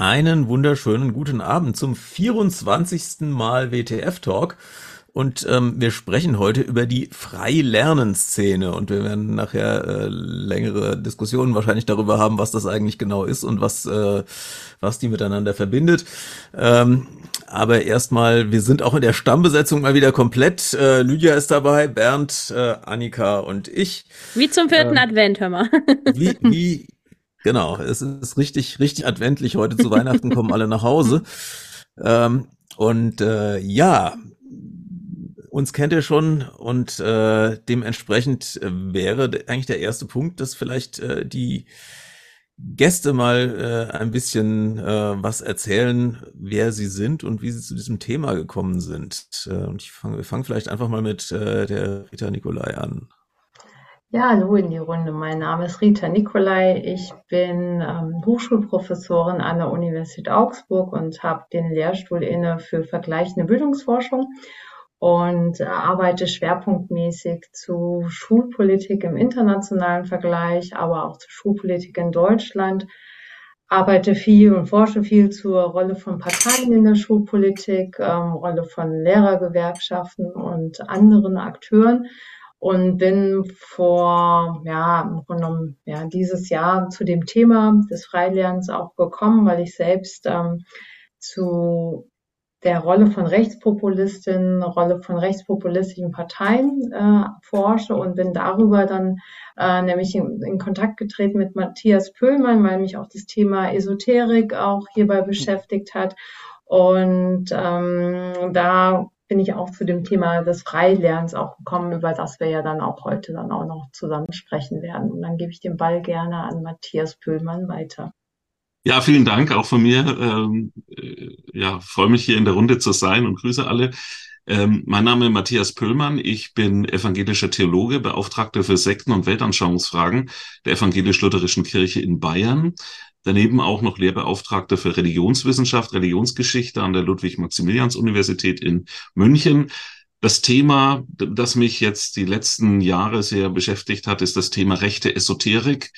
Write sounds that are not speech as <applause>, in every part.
Einen wunderschönen guten Abend zum vierundzwanzigsten Mal WTF Talk. Und ähm, wir sprechen heute über die Freilernenszene und wir werden nachher äh, längere Diskussionen wahrscheinlich darüber haben, was das eigentlich genau ist und was, äh, was die miteinander verbindet. Ähm, aber erstmal, wir sind auch in der Stammbesetzung mal wieder komplett. Äh, Lydia ist dabei, Bernd, äh, Annika und ich. Wie zum vierten ähm, Advent, hör mal. wie, wie Genau, es ist richtig, richtig adventlich. Heute zu Weihnachten kommen alle nach Hause. Ähm, und äh, ja, uns kennt ihr schon und äh, dementsprechend äh, wäre eigentlich der erste Punkt, dass vielleicht äh, die Gäste mal äh, ein bisschen äh, was erzählen, wer sie sind und wie sie zu diesem Thema gekommen sind. Äh, und ich fange fang vielleicht einfach mal mit äh, der Rita Nikolai an. Ja, hallo in die Runde. Mein Name ist Rita Nicolai. Ich bin ähm, Hochschulprofessorin an der Universität Augsburg und habe den Lehrstuhl inne für vergleichende Bildungsforschung und äh, arbeite schwerpunktmäßig zu Schulpolitik im internationalen Vergleich, aber auch zu Schulpolitik in Deutschland. Arbeite viel und forsche viel zur Rolle von Parteien in der Schulpolitik, ähm, Rolle von Lehrergewerkschaften und anderen Akteuren und bin vor, ja, im Grunde genommen, ja, dieses Jahr zu dem Thema des Freilernens auch gekommen, weil ich selbst ähm, zu der Rolle von Rechtspopulistinnen, Rolle von rechtspopulistischen Parteien äh, forsche und bin darüber dann äh, nämlich in, in, Kontakt getreten mit Matthias Pöhlmann, weil mich auch das Thema Esoterik auch hierbei beschäftigt hat. Und ähm, da bin ich auch zu dem Thema des Freilernens auch gekommen, über das wir ja dann auch heute dann auch noch zusammen sprechen werden. Und dann gebe ich den Ball gerne an Matthias Pöhlmann weiter. Ja, vielen Dank auch von mir. Ähm, äh, ja, freue mich hier in der Runde zu sein und grüße alle. Ähm, mein Name ist Matthias Pöllmann. Ich bin evangelischer Theologe, Beauftragter für Sekten- und Weltanschauungsfragen der evangelisch-lutherischen Kirche in Bayern. Daneben auch noch Lehrbeauftragter für Religionswissenschaft, Religionsgeschichte an der Ludwig-Maximilians-Universität in München. Das Thema, das mich jetzt die letzten Jahre sehr beschäftigt hat, ist das Thema rechte Esoterik.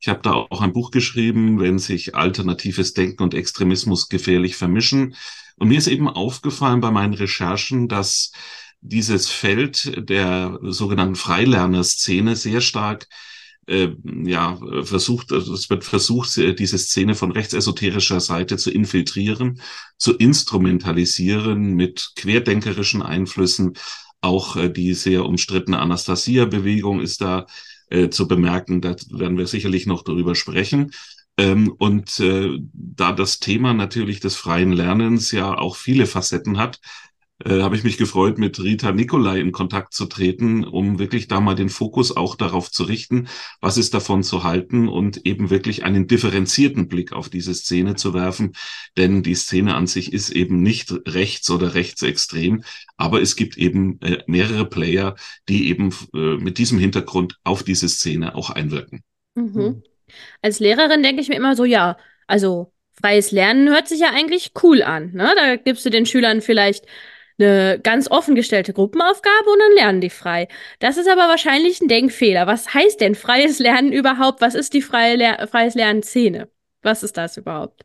Ich habe da auch ein Buch geschrieben, wenn sich alternatives Denken und Extremismus gefährlich vermischen. Und mir ist eben aufgefallen bei meinen Recherchen, dass dieses Feld der sogenannten Freilerner-Szene sehr stark äh, ja, versucht, also es wird versucht, diese Szene von rechtsesoterischer Seite zu infiltrieren, zu instrumentalisieren mit querdenkerischen Einflüssen. Auch äh, die sehr umstrittene Anastasia-Bewegung ist da äh, zu bemerken. Da werden wir sicherlich noch darüber sprechen. Ähm, und äh, da das Thema natürlich des freien Lernens ja auch viele Facetten hat, äh, habe ich mich gefreut, mit Rita Nicolai in Kontakt zu treten, um wirklich da mal den Fokus auch darauf zu richten, was ist davon zu halten und eben wirklich einen differenzierten Blick auf diese Szene zu werfen. Denn die Szene an sich ist eben nicht rechts oder rechtsextrem, aber es gibt eben äh, mehrere Player, die eben äh, mit diesem Hintergrund auf diese Szene auch einwirken. Mhm. Als Lehrerin denke ich mir immer so, ja, also freies Lernen hört sich ja eigentlich cool an. Ne? Da gibst du den Schülern vielleicht eine ganz offen gestellte Gruppenaufgabe und dann lernen die frei. Das ist aber wahrscheinlich ein Denkfehler. Was heißt denn freies Lernen überhaupt? Was ist die freie Lehr freies Lernen-Szene? Was ist das überhaupt?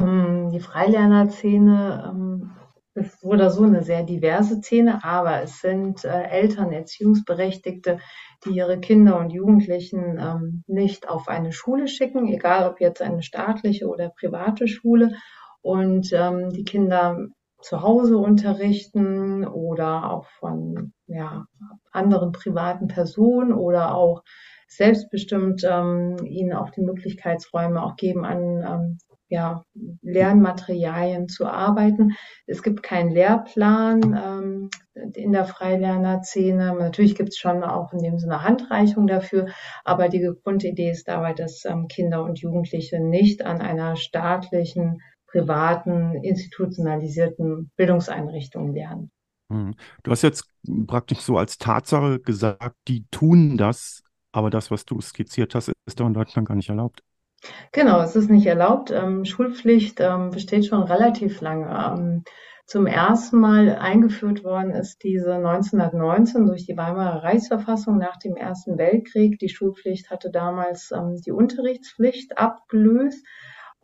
Ähm, die Freilerner-Szene ähm, ist so oder so eine sehr diverse Szene, aber es sind äh, Eltern, Erziehungsberechtigte, die ihre Kinder und Jugendlichen ähm, nicht auf eine Schule schicken, egal ob jetzt eine staatliche oder private Schule. Und ähm, die Kinder zu Hause unterrichten oder auch von ja, anderen privaten Personen oder auch selbstbestimmt ähm, ihnen auch die Möglichkeitsräume auch geben, an ähm, ja, Lernmaterialien zu arbeiten. Es gibt keinen Lehrplan ähm, in der Freilerner-Szene. Natürlich gibt es schon auch in dem Sinne Handreichung dafür, aber die Grundidee ist dabei, dass ähm, Kinder und Jugendliche nicht an einer staatlichen privaten, institutionalisierten Bildungseinrichtungen lernen. Hm. Du hast jetzt praktisch so als Tatsache gesagt, die tun das, aber das, was du skizziert hast, ist doch in Deutschland gar nicht erlaubt. Genau, es ist nicht erlaubt. Ähm, Schulpflicht ähm, besteht schon relativ lange. Ähm, zum ersten Mal eingeführt worden ist diese 1919 durch die Weimarer Reichsverfassung nach dem Ersten Weltkrieg. Die Schulpflicht hatte damals ähm, die Unterrichtspflicht abgelöst.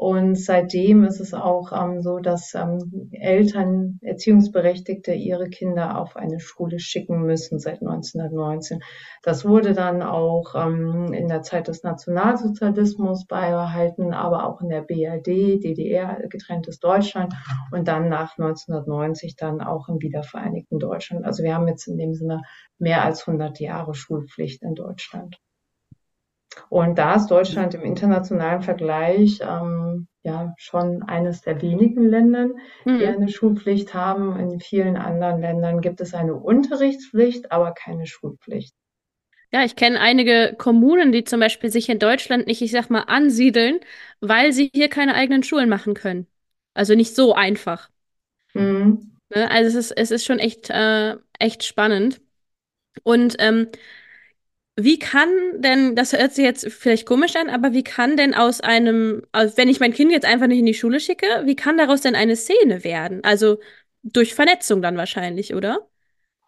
Und seitdem ist es auch ähm, so, dass ähm, Eltern, Erziehungsberechtigte ihre Kinder auf eine Schule schicken müssen seit 1919. Das wurde dann auch ähm, in der Zeit des Nationalsozialismus beibehalten, aber auch in der BRD, DDR, getrenntes Deutschland und dann nach 1990 dann auch im wiedervereinigten Deutschland. Also wir haben jetzt in dem Sinne mehr als 100 Jahre Schulpflicht in Deutschland. Und da ist Deutschland im internationalen Vergleich ähm, ja schon eines der wenigen Länder, die Mhm. eine Schulpflicht haben. In vielen anderen Ländern gibt es eine Unterrichtspflicht, aber keine Schulpflicht. Ja, ich kenne einige Kommunen, die zum Beispiel sich in Deutschland nicht, ich sag mal, ansiedeln, weil sie hier keine eigenen Schulen machen können. Also nicht so einfach. Mhm. Ne? Also es ist, es ist schon echt, äh, echt spannend. Und ähm, wie kann denn, das hört sich jetzt vielleicht komisch an, aber wie kann denn aus einem, wenn ich mein Kind jetzt einfach nicht in die Schule schicke, wie kann daraus denn eine Szene werden? Also durch Vernetzung dann wahrscheinlich, oder?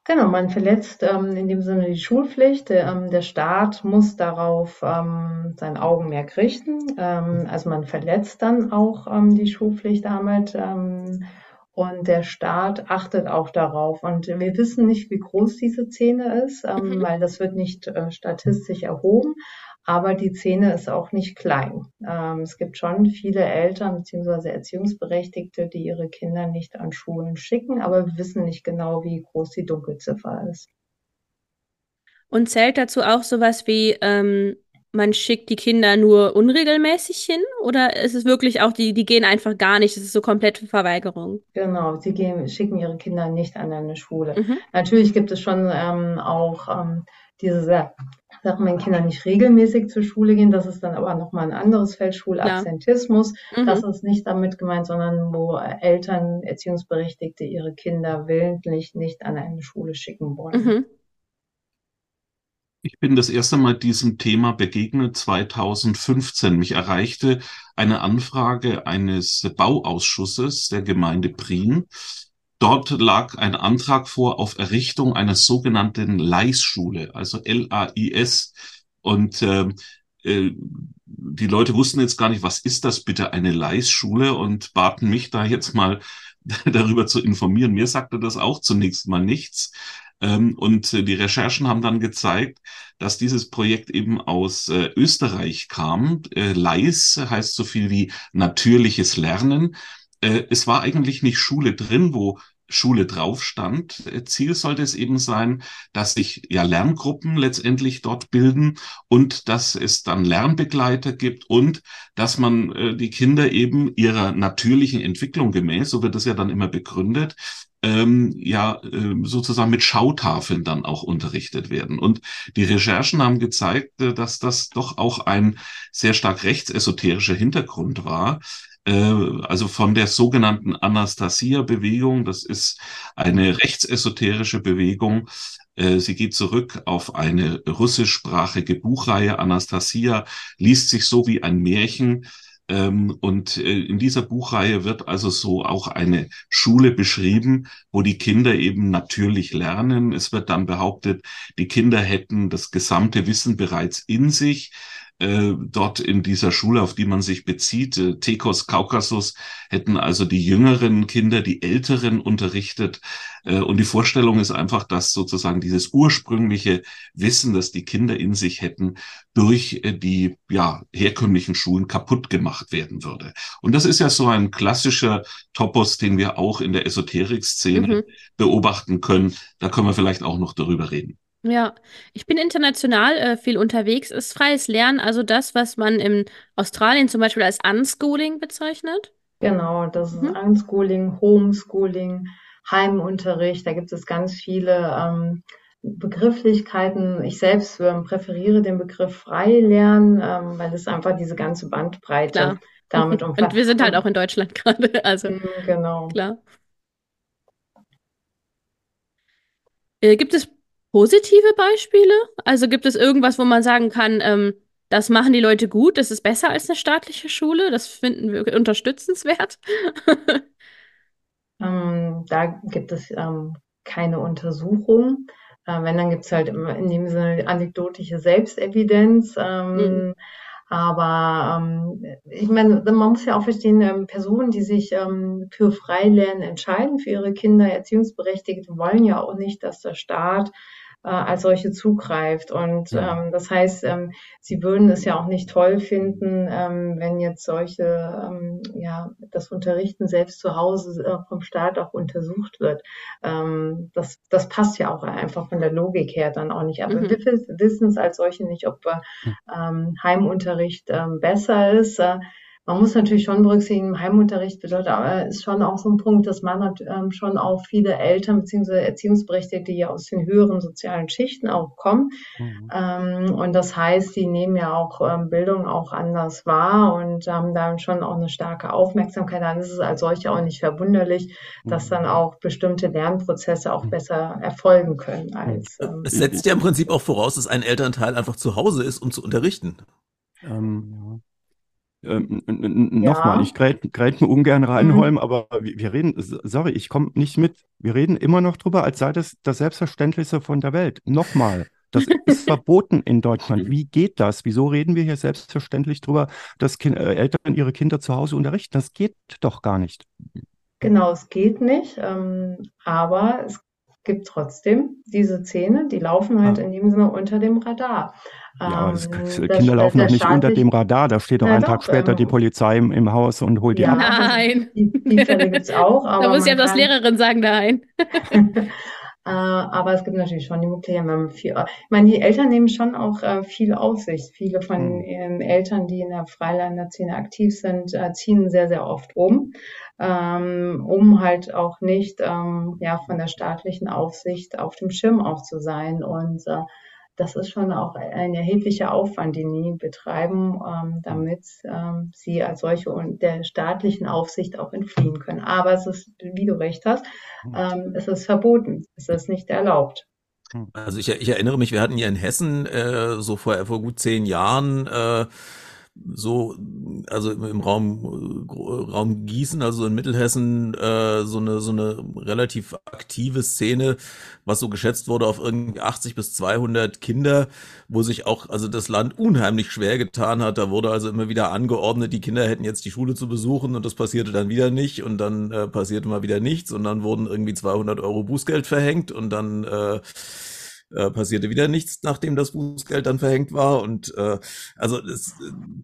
Genau, man verletzt ähm, in dem Sinne die Schulpflicht. Der, ähm, der Staat muss darauf ähm, sein Augenmerk richten. Ähm, also man verletzt dann auch ähm, die Schulpflicht damit. Und der Staat achtet auch darauf. Und wir wissen nicht, wie groß diese Szene ist, ähm, Mhm. weil das wird nicht äh, statistisch erhoben. Aber die Szene ist auch nicht klein. Ähm, es gibt schon viele Eltern bzw. Erziehungsberechtigte, die ihre Kinder nicht an Schulen schicken, aber wir wissen nicht genau, wie groß die Dunkelziffer ist. Und zählt dazu auch sowas wie, ähm, man schickt die Kinder nur unregelmäßig hin? Oder ist es wirklich auch, die, die gehen einfach gar nicht? Das ist so komplette Verweigerung. Genau, sie gehen, schicken ihre Kinder nicht an eine Schule. Mhm. Natürlich gibt es schon ähm, auch ähm, diese Sa- Sachen, wenn Kinder nicht regelmäßig zur Schule gehen, das ist dann aber nochmal ein anderes Feld, Schulabsentismus. Mhm. Das ist nicht damit gemeint, sondern wo Eltern, Erziehungsberechtigte ihre Kinder willentlich nicht an eine Schule schicken wollen. Mhm. Ich bin das erste Mal diesem Thema begegnet 2015. Mich erreichte eine Anfrage eines Bauausschusses der Gemeinde Prien. Dort lag ein Antrag vor auf Errichtung einer sogenannten Leisschule, also L-A-I-S. Und ähm, äh, die Leute wussten jetzt gar nicht, was ist das bitte eine Leisschule und baten mich da jetzt mal <laughs> darüber zu informieren. Mir sagte das auch zunächst mal nichts. Ähm, und äh, die Recherchen haben dann gezeigt, dass dieses Projekt eben aus äh, Österreich kam. Äh, Leis heißt so viel wie natürliches Lernen. Es war eigentlich nicht Schule drin, wo Schule drauf stand. Ziel sollte es eben sein, dass sich ja Lerngruppen letztendlich dort bilden und dass es dann Lernbegleiter gibt und dass man äh, die Kinder eben ihrer natürlichen Entwicklung gemäß, so wird das ja dann immer begründet, ähm, ja äh, sozusagen mit Schautafeln dann auch unterrichtet werden. Und die Recherchen haben gezeigt, äh, dass das doch auch ein sehr stark rechtsesoterischer Hintergrund war. Äh, also von der sogenannten Anastasia-Bewegung, das ist eine rechtsesoterische Bewegung. Äh, Sie geht zurück auf eine russischsprachige Buchreihe. Anastasia liest sich so wie ein Märchen. Ähm, und äh, in dieser Buchreihe wird also so auch eine Schule beschrieben, wo die Kinder eben natürlich lernen. Es wird dann behauptet, die Kinder hätten das gesamte Wissen bereits in sich. Äh, dort in dieser Schule, auf die man sich bezieht, äh, Tekos Kaukasus, hätten also die jüngeren Kinder die älteren unterrichtet. Äh, und die Vorstellung ist einfach, dass sozusagen dieses ursprüngliche Wissen, das die Kinder in sich hätten, durch äh, die ja, herkömmlichen Schulen kaputt gemacht werden würde. Und das ist ja so ein klassischer Topos, den wir auch in der Esoterik-Szene Mhm. beobachten können. Da können wir vielleicht auch noch darüber reden. Ja, ich bin international äh, viel unterwegs. Ist freies Lernen also das, was man in Australien zum Beispiel als Unschooling bezeichnet? Genau, das ist Mhm. Unschooling, Homeschooling, Heimunterricht. Da gibt es ganz viele ähm, Begrifflichkeiten. Ich selbst ähm, präferiere den Begriff Freilernen, ähm, weil es einfach diese ganze Bandbreite Klar. damit <laughs> Und umfasst. wir sind halt auch in Deutschland <laughs> gerade, also Mhm, Genau. klar. Äh, gibt es positive Beispiele? Also gibt es irgendwas, wo man sagen kann, ähm, das machen die Leute gut, das ist besser als eine staatliche Schule, das finden wir unterstützenswert? <laughs> Ähm, da gibt es ähm, keine Untersuchung. Äh, wenn, dann gibt es halt immer in dem Sinne anekdotische Selbstevidenz. Ähm, Mhm. Aber ähm, ich meine, man muss ja auch verstehen, ähm, Personen, die sich ähm, für Freilernen entscheiden, für ihre Kinder, Erziehungsberechtigte, wollen ja auch nicht, dass der Staat äh, als solche zugreift. Und ähm, das heißt, ähm, sie würden es ja auch nicht toll finden, ähm, wenn jetzt solche, ähm, ja, das Unterrichten selbst zu Hause äh, vom Staat auch untersucht wird. Ähm, das, das passt ja auch einfach von der Logik her dann auch nicht. Aber mhm. wir wissen es als solche nicht, ob äh, ähm, Heimunterricht ähm, besser ist. Äh, man muss natürlich schon berücksichtigen, Heimunterricht bedeutet aber ist schon auch so ein Punkt, dass man hat, ähm, schon auch viele Eltern bzw. Erziehungsberechtigte, die ja aus den höheren sozialen Schichten auch kommen. Mhm. Ähm, und das heißt, die nehmen ja auch ähm, Bildung auch anders wahr und haben dann schon auch eine starke Aufmerksamkeit. Dann ist es als solche auch nicht verwunderlich, dass dann mhm. auch bestimmte Lernprozesse auch mhm. besser erfolgen können als. Ähm, es setzt ja im Prinzip auch voraus, dass ein Elternteil einfach zu Hause ist, um zu unterrichten. Ähm, ja. Ähm, Nochmal, ich grät mir ungern rein, mhm. Aber wir, wir reden, sorry, ich komme nicht mit. Wir reden immer noch drüber, als sei das das Selbstverständlichste von der Welt. Nochmal, das ist <laughs> verboten in Deutschland. Wie geht das? Wieso reden wir hier selbstverständlich drüber, dass kind, äh, Eltern ihre Kinder zu Hause unterrichten? Das geht doch gar nicht. Genau, es geht nicht, ähm, aber es gibt trotzdem diese Szene, die laufen halt ah. in dem Sinne unter dem Radar. Ja, das, ähm, Kinder laufen doch nicht unter dem Radar. Da steht doch ja, einen doch, Tag später ähm, die Polizei im, im, Haus und holt die ja, ab. Nein. Die, die Fälle gibt es auch. <laughs> da muss ja das Lehrerin sagen, nein. <laughs> Äh, aber es gibt natürlich schon die Möglichkeit, wenn man viel, ich meine, die Eltern nehmen schon auch äh, viel Aufsicht. Viele von mhm. Eltern, die in der Freilanderszene aktiv sind, äh, ziehen sehr, sehr oft um, ähm, um halt auch nicht ähm, ja, von der staatlichen Aufsicht auf dem Schirm auch zu sein. Und äh, das ist schon auch ein erheblicher Aufwand, den die betreiben, ähm, damit ähm, sie als solche und der staatlichen Aufsicht auch entfliehen können. Aber es ist, wie du recht hast, hm. ähm, es ist verboten, es ist nicht erlaubt. Hm. Also ich, ich erinnere mich, wir hatten hier in Hessen äh, so vor, vor gut zehn Jahren äh, so, also im, Raum, Raum Gießen, also in Mittelhessen, äh, so eine, so eine relativ aktive Szene, was so geschätzt wurde auf irgendwie 80 bis 200 Kinder, wo sich auch, also das Land unheimlich schwer getan hat. Da wurde also immer wieder angeordnet, die Kinder hätten jetzt die Schule zu besuchen und das passierte dann wieder nicht und dann äh, passierte mal wieder nichts und dann wurden irgendwie 200 Euro Bußgeld verhängt und dann, äh, äh, passierte wieder nichts, nachdem das Bußgeld dann verhängt war. Und äh, also es,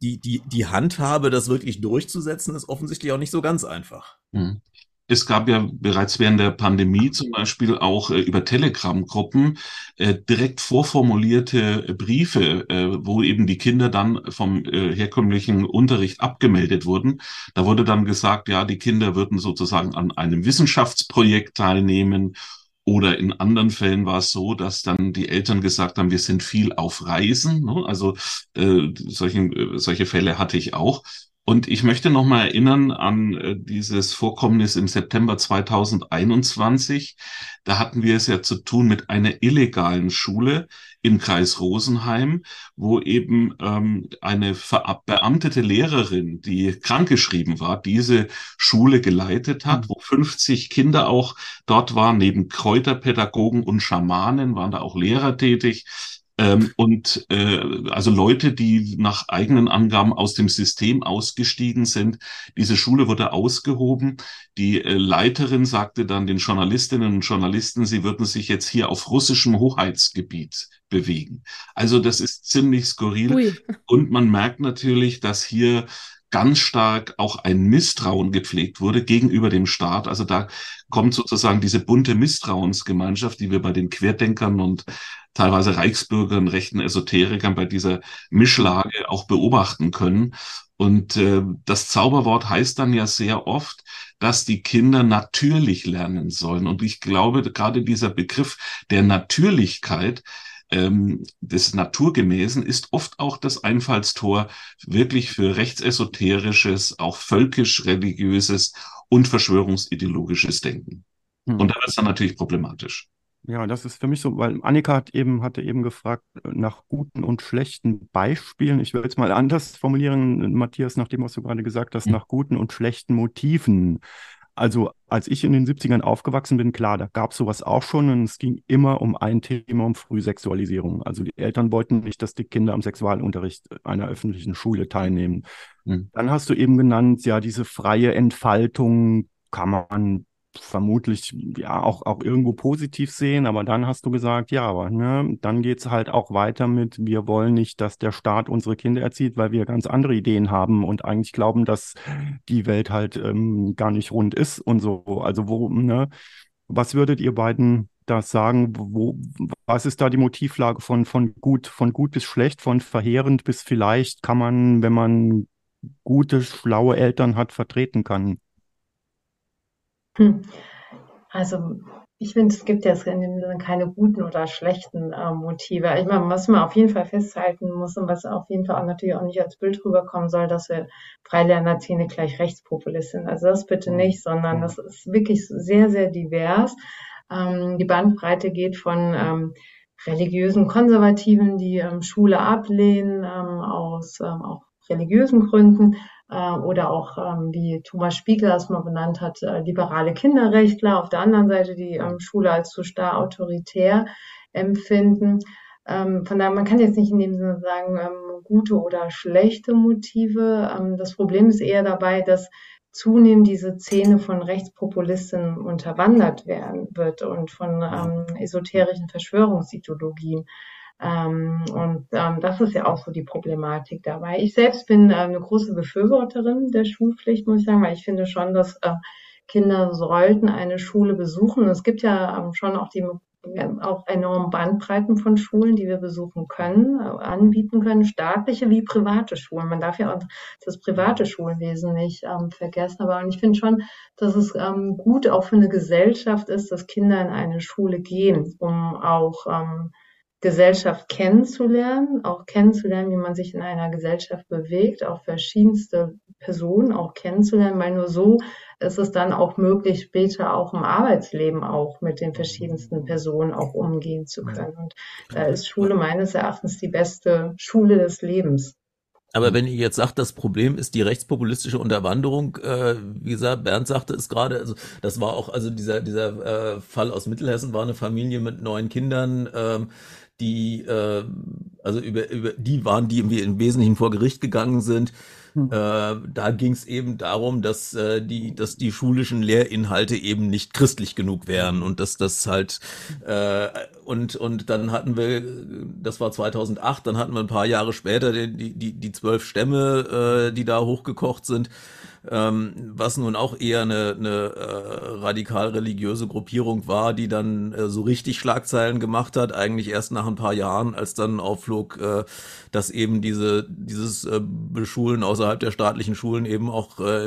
die, die, die Handhabe, das wirklich durchzusetzen, ist offensichtlich auch nicht so ganz einfach. Mhm. Es gab ja bereits während der Pandemie zum Beispiel auch äh, über Telegram-Gruppen äh, direkt vorformulierte Briefe, äh, wo eben die Kinder dann vom äh, herkömmlichen Unterricht abgemeldet wurden. Da wurde dann gesagt, ja, die Kinder würden sozusagen an einem Wissenschaftsprojekt teilnehmen oder in anderen Fällen war es so, dass dann die Eltern gesagt haben, wir sind viel auf Reisen. Ne? Also äh, solche, äh, solche Fälle hatte ich auch. Und ich möchte noch mal erinnern an äh, dieses Vorkommnis im September 2021. Da hatten wir es ja zu tun mit einer illegalen Schule im Kreis Rosenheim, wo eben ähm, eine beamtete Lehrerin, die krankgeschrieben war, diese Schule geleitet hat, mhm. wo 50 Kinder auch dort waren, neben Kräuterpädagogen und Schamanen waren da auch Lehrer tätig. Ähm, und äh, also Leute, die nach eigenen Angaben aus dem System ausgestiegen sind. Diese Schule wurde ausgehoben. Die äh, Leiterin sagte dann den Journalistinnen und Journalisten, sie würden sich jetzt hier auf russischem Hoheitsgebiet bewegen. Also das ist ziemlich skurril. Ui. Und man merkt natürlich, dass hier ganz stark auch ein Misstrauen gepflegt wurde gegenüber dem Staat. Also da kommt sozusagen diese bunte Misstrauensgemeinschaft, die wir bei den Querdenkern und teilweise Reichsbürgern, rechten Esoterikern bei dieser Mischlage auch beobachten können. Und äh, das Zauberwort heißt dann ja sehr oft, dass die Kinder natürlich lernen sollen. Und ich glaube, gerade dieser Begriff der Natürlichkeit ähm, des Naturgemäßen ist oft auch das Einfallstor wirklich für rechtsesoterisches, auch völkisch-religiöses und verschwörungsideologisches Denken. Hm. Und da wird es dann natürlich problematisch. Ja, das ist für mich so, weil Annika hat eben, hatte eben gefragt äh, nach guten und schlechten Beispielen. Ich will jetzt mal anders formulieren, Matthias, nach dem, was du gerade gesagt hast, mhm. nach guten und schlechten Motiven. Also als ich in den 70ern aufgewachsen bin, klar, da gab es sowas auch schon und es ging immer um ein Thema, um Frühsexualisierung. Also die Eltern wollten nicht, dass die Kinder am Sexualunterricht einer öffentlichen Schule teilnehmen. Mhm. Dann hast du eben genannt, ja, diese freie Entfaltung kann man vermutlich ja auch, auch irgendwo positiv sehen, aber dann hast du gesagt, ja, aber ne, dann geht's halt auch weiter mit, wir wollen nicht, dass der Staat unsere Kinder erzieht, weil wir ganz andere Ideen haben und eigentlich glauben, dass die Welt halt ähm, gar nicht rund ist und so. Also wo, ne, was würdet ihr beiden da sagen, wo, was ist da die Motivlage von, von gut, von gut bis schlecht, von verheerend bis vielleicht kann man, wenn man gute, schlaue Eltern hat, vertreten kann? Hm. Also ich finde, es gibt jetzt in dem Sinne keine guten oder schlechten äh, Motive. Ich meine, was man auf jeden Fall festhalten muss und was auf jeden Fall auch natürlich auch nicht als Bild rüberkommen soll, dass wir Freilernerziehende gleich Rechtspopulist sind. Also das bitte nicht, sondern das ist wirklich sehr, sehr divers. Ähm, die Bandbreite geht von ähm, religiösen Konservativen, die ähm, Schule ablehnen, ähm, aus ähm, auch religiösen Gründen, äh, oder auch, ähm, wie Thomas Spiegel es mal benannt hat, äh, liberale Kinderrechtler auf der anderen Seite, die ähm, Schule als zu starr autoritär empfinden. Ähm, von daher, man kann jetzt nicht in dem Sinne sagen, ähm, gute oder schlechte Motive. Ähm, das Problem ist eher dabei, dass zunehmend diese Szene von Rechtspopulisten unterwandert werden wird und von ähm, esoterischen Verschwörungsideologien. Ähm, und ähm, das ist ja auch so die Problematik dabei. Ich selbst bin äh, eine große Befürworterin der Schulpflicht, muss ich sagen, weil ich finde schon, dass äh, Kinder sollten eine Schule besuchen. Es gibt ja ähm, schon auch die auch enorme Bandbreiten von Schulen, die wir besuchen können, äh, anbieten können, staatliche wie private Schulen. Man darf ja auch das private Schulwesen nicht ähm, vergessen. Aber ich finde schon, dass es ähm, gut auch für eine Gesellschaft ist, dass Kinder in eine Schule gehen, um auch ähm, Gesellschaft kennenzulernen, auch kennenzulernen, wie man sich in einer Gesellschaft bewegt, auch verschiedenste Personen auch kennenzulernen, weil nur so ist es dann auch möglich, später auch im Arbeitsleben auch mit den verschiedensten Personen auch umgehen zu können. Und da ist Schule meines Erachtens die beste Schule des Lebens. Aber wenn ihr jetzt sagt, das Problem ist die rechtspopulistische Unterwanderung, äh, wie gesagt, Bernd sagte es gerade, also das war auch, also dieser, dieser äh, Fall aus Mittelhessen war eine Familie mit neun Kindern, ähm, die, äh, also über, über die waren, die irgendwie im Wesentlichen vor Gericht gegangen sind. Hm. Äh, da ging es eben darum, dass äh, die, dass die schulischen Lehrinhalte eben nicht christlich genug wären und dass das halt äh, und und dann hatten wir, das war 2008, dann hatten wir ein paar Jahre später die die die zwölf Stämme, äh, die da hochgekocht sind ähm, was nun auch eher eine, eine äh, radikal religiöse Gruppierung war, die dann äh, so richtig Schlagzeilen gemacht hat, eigentlich erst nach ein paar Jahren, als dann aufflog, äh, dass eben diese dieses äh, Beschulen außerhalb der staatlichen Schulen eben auch äh,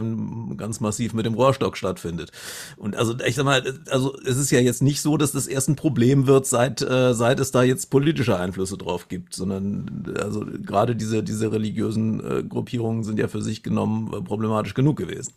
ganz massiv mit dem Rohrstock stattfindet. Und also ich sag mal, also es ist ja jetzt nicht so, dass das erst ein Problem wird, seit äh, seit es da jetzt politische Einflüsse drauf gibt, sondern also gerade diese diese religiösen äh, Gruppierungen sind ja für sich genommen äh, problematisch genug gewesen.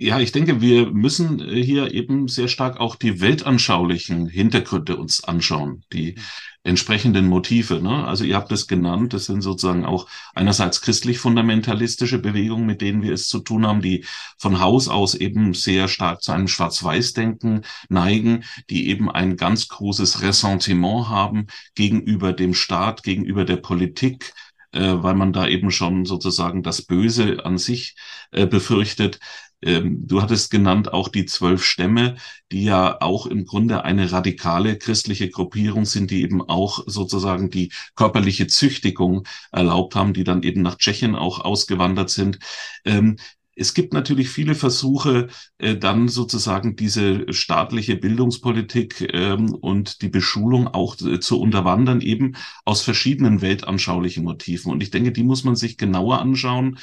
Ja, ich denke, wir müssen äh, hier eben sehr stark auch die weltanschaulichen Hintergründe uns anschauen, die entsprechenden Motive. Ne? Also ihr habt es genannt, das sind sozusagen auch einerseits christlich-fundamentalistische Bewegungen, mit denen wir es zu tun haben, die von Haus aus eben sehr stark zu einem Schwarz-Weiß-Denken neigen, die eben ein ganz großes Ressentiment haben gegenüber dem Staat, gegenüber der Politik, äh, weil man da eben schon sozusagen das Böse an sich äh, befürchtet. Ähm, du hattest genannt auch die zwölf Stämme, die ja auch im Grunde eine radikale christliche Gruppierung sind, die eben auch sozusagen die körperliche Züchtigung erlaubt haben, die dann eben nach Tschechien auch ausgewandert sind. Ähm, es gibt natürlich viele Versuche, äh, dann sozusagen diese staatliche Bildungspolitik ähm, und die Beschulung auch äh, zu unterwandern, eben aus verschiedenen weltanschaulichen Motiven. Und ich denke, die muss man sich genauer anschauen.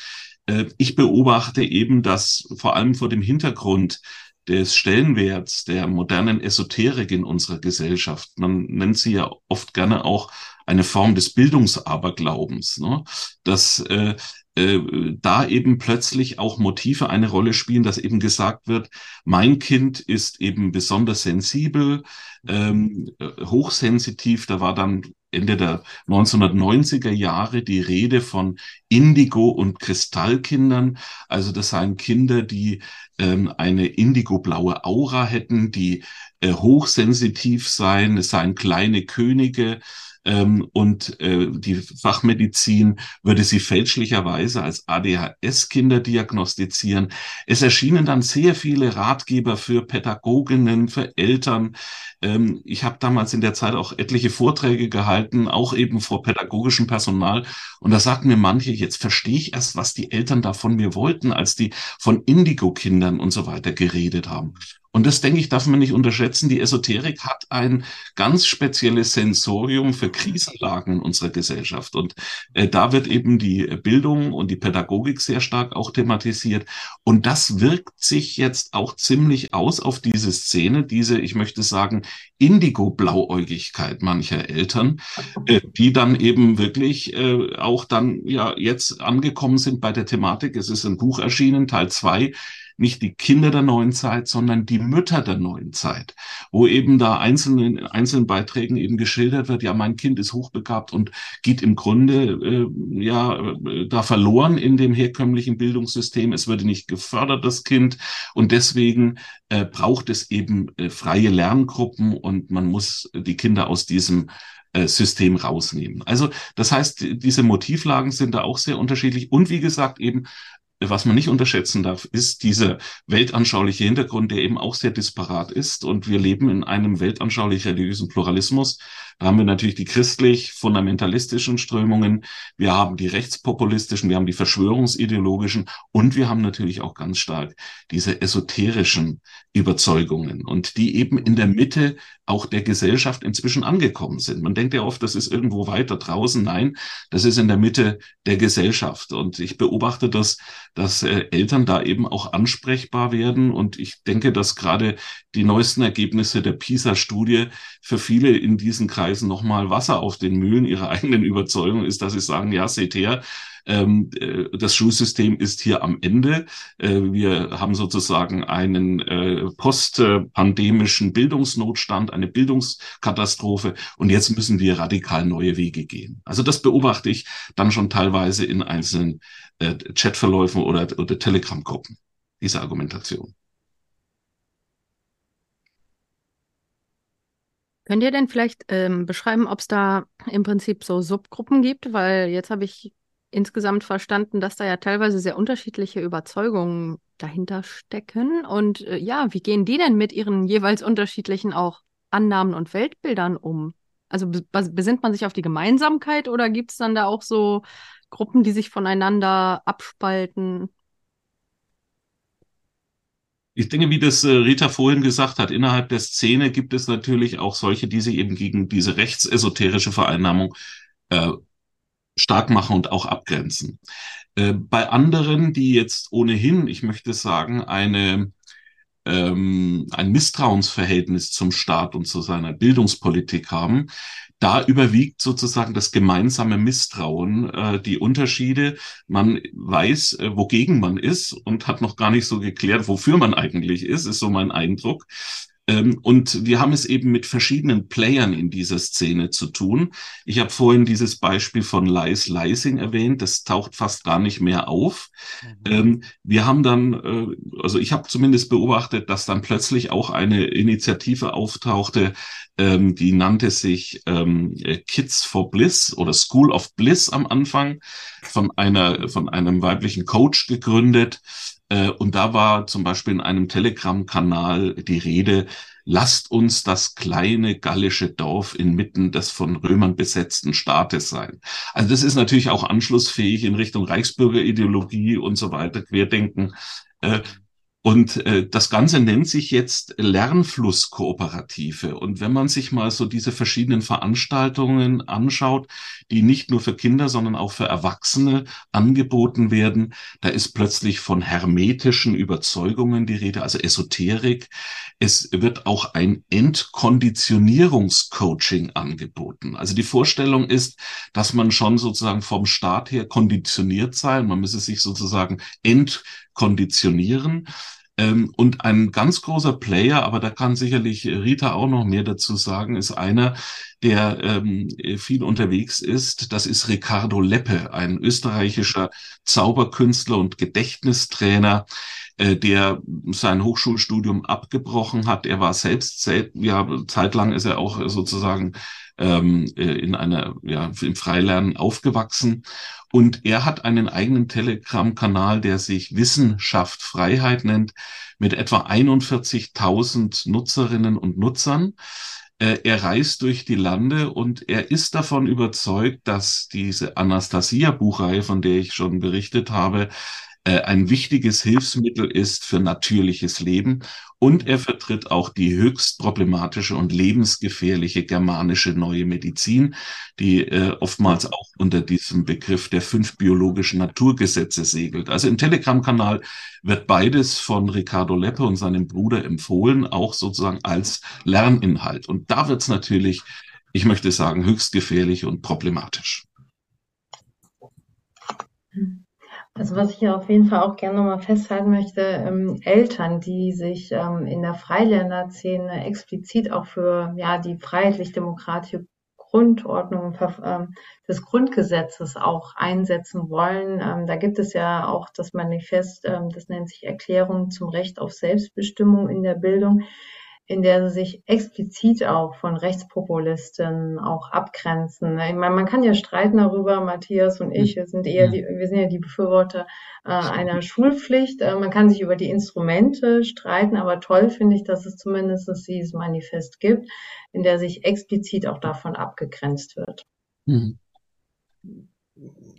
Äh, ich beobachte eben, dass vor allem vor dem Hintergrund des Stellenwerts der modernen Esoterik in unserer Gesellschaft, man nennt sie ja oft gerne auch eine Form des Bildungsaberglaubens, ne? dass äh, äh, da eben plötzlich auch Motive eine Rolle spielen, dass eben gesagt wird, mein Kind ist eben besonders sensibel, ähm, hochsensitiv. Da war dann Ende der 1990er Jahre die Rede von Indigo- und Kristallkindern. Also das seien Kinder, die ähm, eine indigoblaue Aura hätten, die äh, hochsensitiv seien. Es seien kleine Könige ähm, und äh, die Fachmedizin würde sie fälschlicherweise als ADHS-Kinder diagnostizieren. Es erschienen dann sehr viele Ratgeber für Pädagoginnen, für Eltern. Ähm, ich habe damals in der Zeit auch etliche Vorträge gehalten, auch eben vor pädagogischem Personal. Und da sagten mir manche, jetzt verstehe ich erst, was die Eltern da von mir wollten, als die von Indigo-Kindern und so weiter geredet haben. Und das, denke ich, darf man nicht unterschätzen. Die Esoterik hat ein ganz spezielles Sensorium für Krisenlagen in unserer Gesellschaft. Und äh, da wird eben die Bildung und die Pädagogik sehr stark auch thematisiert. Und das wirkt sich jetzt auch ziemlich aus auf diese Szene, diese, ich möchte sagen, Indigo-Blauäugigkeit mancher Eltern, äh, die dann eben wirklich äh, auch dann ja jetzt angekommen sind bei der Thematik. Es ist ein Buch erschienen, Teil zwei nicht die Kinder der neuen Zeit, sondern die Mütter der neuen Zeit, wo eben da einzelnen, in einzelnen Beiträgen eben geschildert wird, ja, mein Kind ist hochbegabt und geht im Grunde äh, ja äh, da verloren in dem herkömmlichen Bildungssystem. Es würde nicht gefördert, das Kind, und deswegen äh, braucht es eben äh, freie Lerngruppen und man muss die Kinder aus diesem äh, System rausnehmen. Also das heißt, diese Motivlagen sind da auch sehr unterschiedlich und wie gesagt eben was man nicht unterschätzen darf, ist dieser weltanschauliche Hintergrund, der eben auch sehr disparat ist. Und wir leben in einem weltanschaulich-religiösen Pluralismus. Da haben wir natürlich die christlich-fundamentalistischen Strömungen, wir haben die rechtspopulistischen, wir haben die verschwörungsideologischen und wir haben natürlich auch ganz stark diese esoterischen Überzeugungen und die eben in der Mitte auch der Gesellschaft inzwischen angekommen sind. Man denkt ja oft, das ist irgendwo weiter draußen. Nein, das ist in der Mitte der Gesellschaft. Und ich beobachte das, dass äh, Eltern da eben auch ansprechbar werden. Und ich denke, dass gerade die neuesten Ergebnisse der PISA-Studie für viele in diesen Kreisen nochmal Wasser auf den Mühlen ihrer <laughs> eigenen Überzeugung ist, dass sie sagen, ja, seht her, ähm, äh, das Schulsystem ist hier am Ende. Äh, wir haben sozusagen einen äh, postpandemischen Bildungsnotstand, eine Bildungskatastrophe und jetzt müssen wir radikal neue Wege gehen. Also das beobachte ich dann schon teilweise in einzelnen äh, Chatverläufen oder, oder Telegram-Gruppen, diese Argumentation. Könnt ihr denn vielleicht ähm, beschreiben, ob es da im Prinzip so Subgruppen gibt? Weil jetzt habe ich insgesamt verstanden, dass da ja teilweise sehr unterschiedliche Überzeugungen dahinter stecken. Und äh, ja, wie gehen die denn mit ihren jeweils unterschiedlichen auch Annahmen und Weltbildern um? Also besinnt man sich auf die Gemeinsamkeit oder gibt es dann da auch so Gruppen, die sich voneinander abspalten? Ich denke, wie das äh, Rita vorhin gesagt hat, innerhalb der Szene gibt es natürlich auch solche, die sich eben gegen diese rechtsesoterische Vereinnahmung äh, stark machen und auch abgrenzen. Äh, bei anderen, die jetzt ohnehin, ich möchte sagen, eine ähm, ein Misstrauensverhältnis zum Staat und zu seiner Bildungspolitik haben, da überwiegt sozusagen das gemeinsame Misstrauen, äh, die Unterschiede. Man weiß, äh, wogegen man ist und hat noch gar nicht so geklärt, wofür man eigentlich ist, ist so mein Eindruck. Ähm, und wir haben es eben mit verschiedenen Playern in dieser Szene zu tun. Ich habe vorhin dieses Beispiel von Lies Leising erwähnt. Das taucht fast gar nicht mehr auf. Mhm. Ähm, wir haben dann, äh, also ich habe zumindest beobachtet, dass dann plötzlich auch eine Initiative auftauchte, ähm, die nannte sich Kids for Bliss oder School of Bliss am Anfang von einer, von einem weiblichen Coach gegründet. Äh, und da war zum Beispiel in einem Telegram-Kanal die Rede, lasst uns das kleine gallische Dorf inmitten des von Römern besetzten Staates sein. Also das ist natürlich auch anschlussfähig in Richtung Reichsbürgerideologie und so weiter, Querdenken. Und äh, das Ganze nennt sich jetzt Lernflusskooperative. Und wenn man sich mal so diese verschiedenen Veranstaltungen anschaut, die nicht nur für Kinder, sondern auch für Erwachsene angeboten werden, da ist plötzlich von hermetischen Überzeugungen die Rede, also Esoterik. Es wird auch ein Entkonditionierungscoaching angeboten. Also die Vorstellung ist, dass man schon sozusagen vom Staat her konditioniert sei. Man müsse sich sozusagen entkonditionieren. Ähm, und ein ganz großer Player, aber da kann sicherlich Rita auch noch mehr dazu sagen, ist einer, der ähm, viel unterwegs ist. Das ist Ricardo Leppe, ein österreichischer Zauberkünstler und Gedächtnistrainer, äh, der sein Hochschulstudium abgebrochen hat. Er war selbst, ja, zeitlang ist er auch sozusagen ähm, äh, in einer, ja, im Freilernen aufgewachsen. Und er hat einen eigenen Telegram-Kanal, der sich Wissenschaft Freiheit nennt, mit etwa 41.000 Nutzerinnen und Nutzern. Äh, er reist durch die Lande und er ist davon überzeugt, dass diese Anastasia-Buchreihe, von der ich schon berichtet habe, äh, ein wichtiges Hilfsmittel ist für natürliches Leben und er vertritt auch die höchst problematische und lebensgefährliche germanische neue Medizin, die äh, oftmals auch unter diesem Begriff der fünf biologischen Naturgesetze segelt. Also im Telegram-Kanal wird beides von Ricardo Leppe und seinem Bruder empfohlen, auch sozusagen als Lerninhalt. Und da wird es natürlich, ich möchte sagen, höchst gefährlich und problematisch. Hm. Also was ich ja auf jeden Fall auch gerne nochmal festhalten möchte, ähm, Eltern, die sich ähm, in der Freiländerszene explizit auch für ja die freiheitlich-demokratische Grundordnung ähm, des Grundgesetzes auch einsetzen wollen. Ähm, da gibt es ja auch das Manifest, ähm, das nennt sich Erklärung zum Recht auf Selbstbestimmung in der Bildung in der sie sich explizit auch von Rechtspopulisten auch abgrenzen. Ich meine, man kann ja streiten darüber, Matthias und ich, wir sind eher die, wir sind ja die Befürworter äh, einer Schulpflicht. Äh, man kann sich über die Instrumente streiten, aber toll finde ich, dass es zumindest dieses Manifest gibt, in der sich explizit auch davon abgegrenzt wird. Mhm.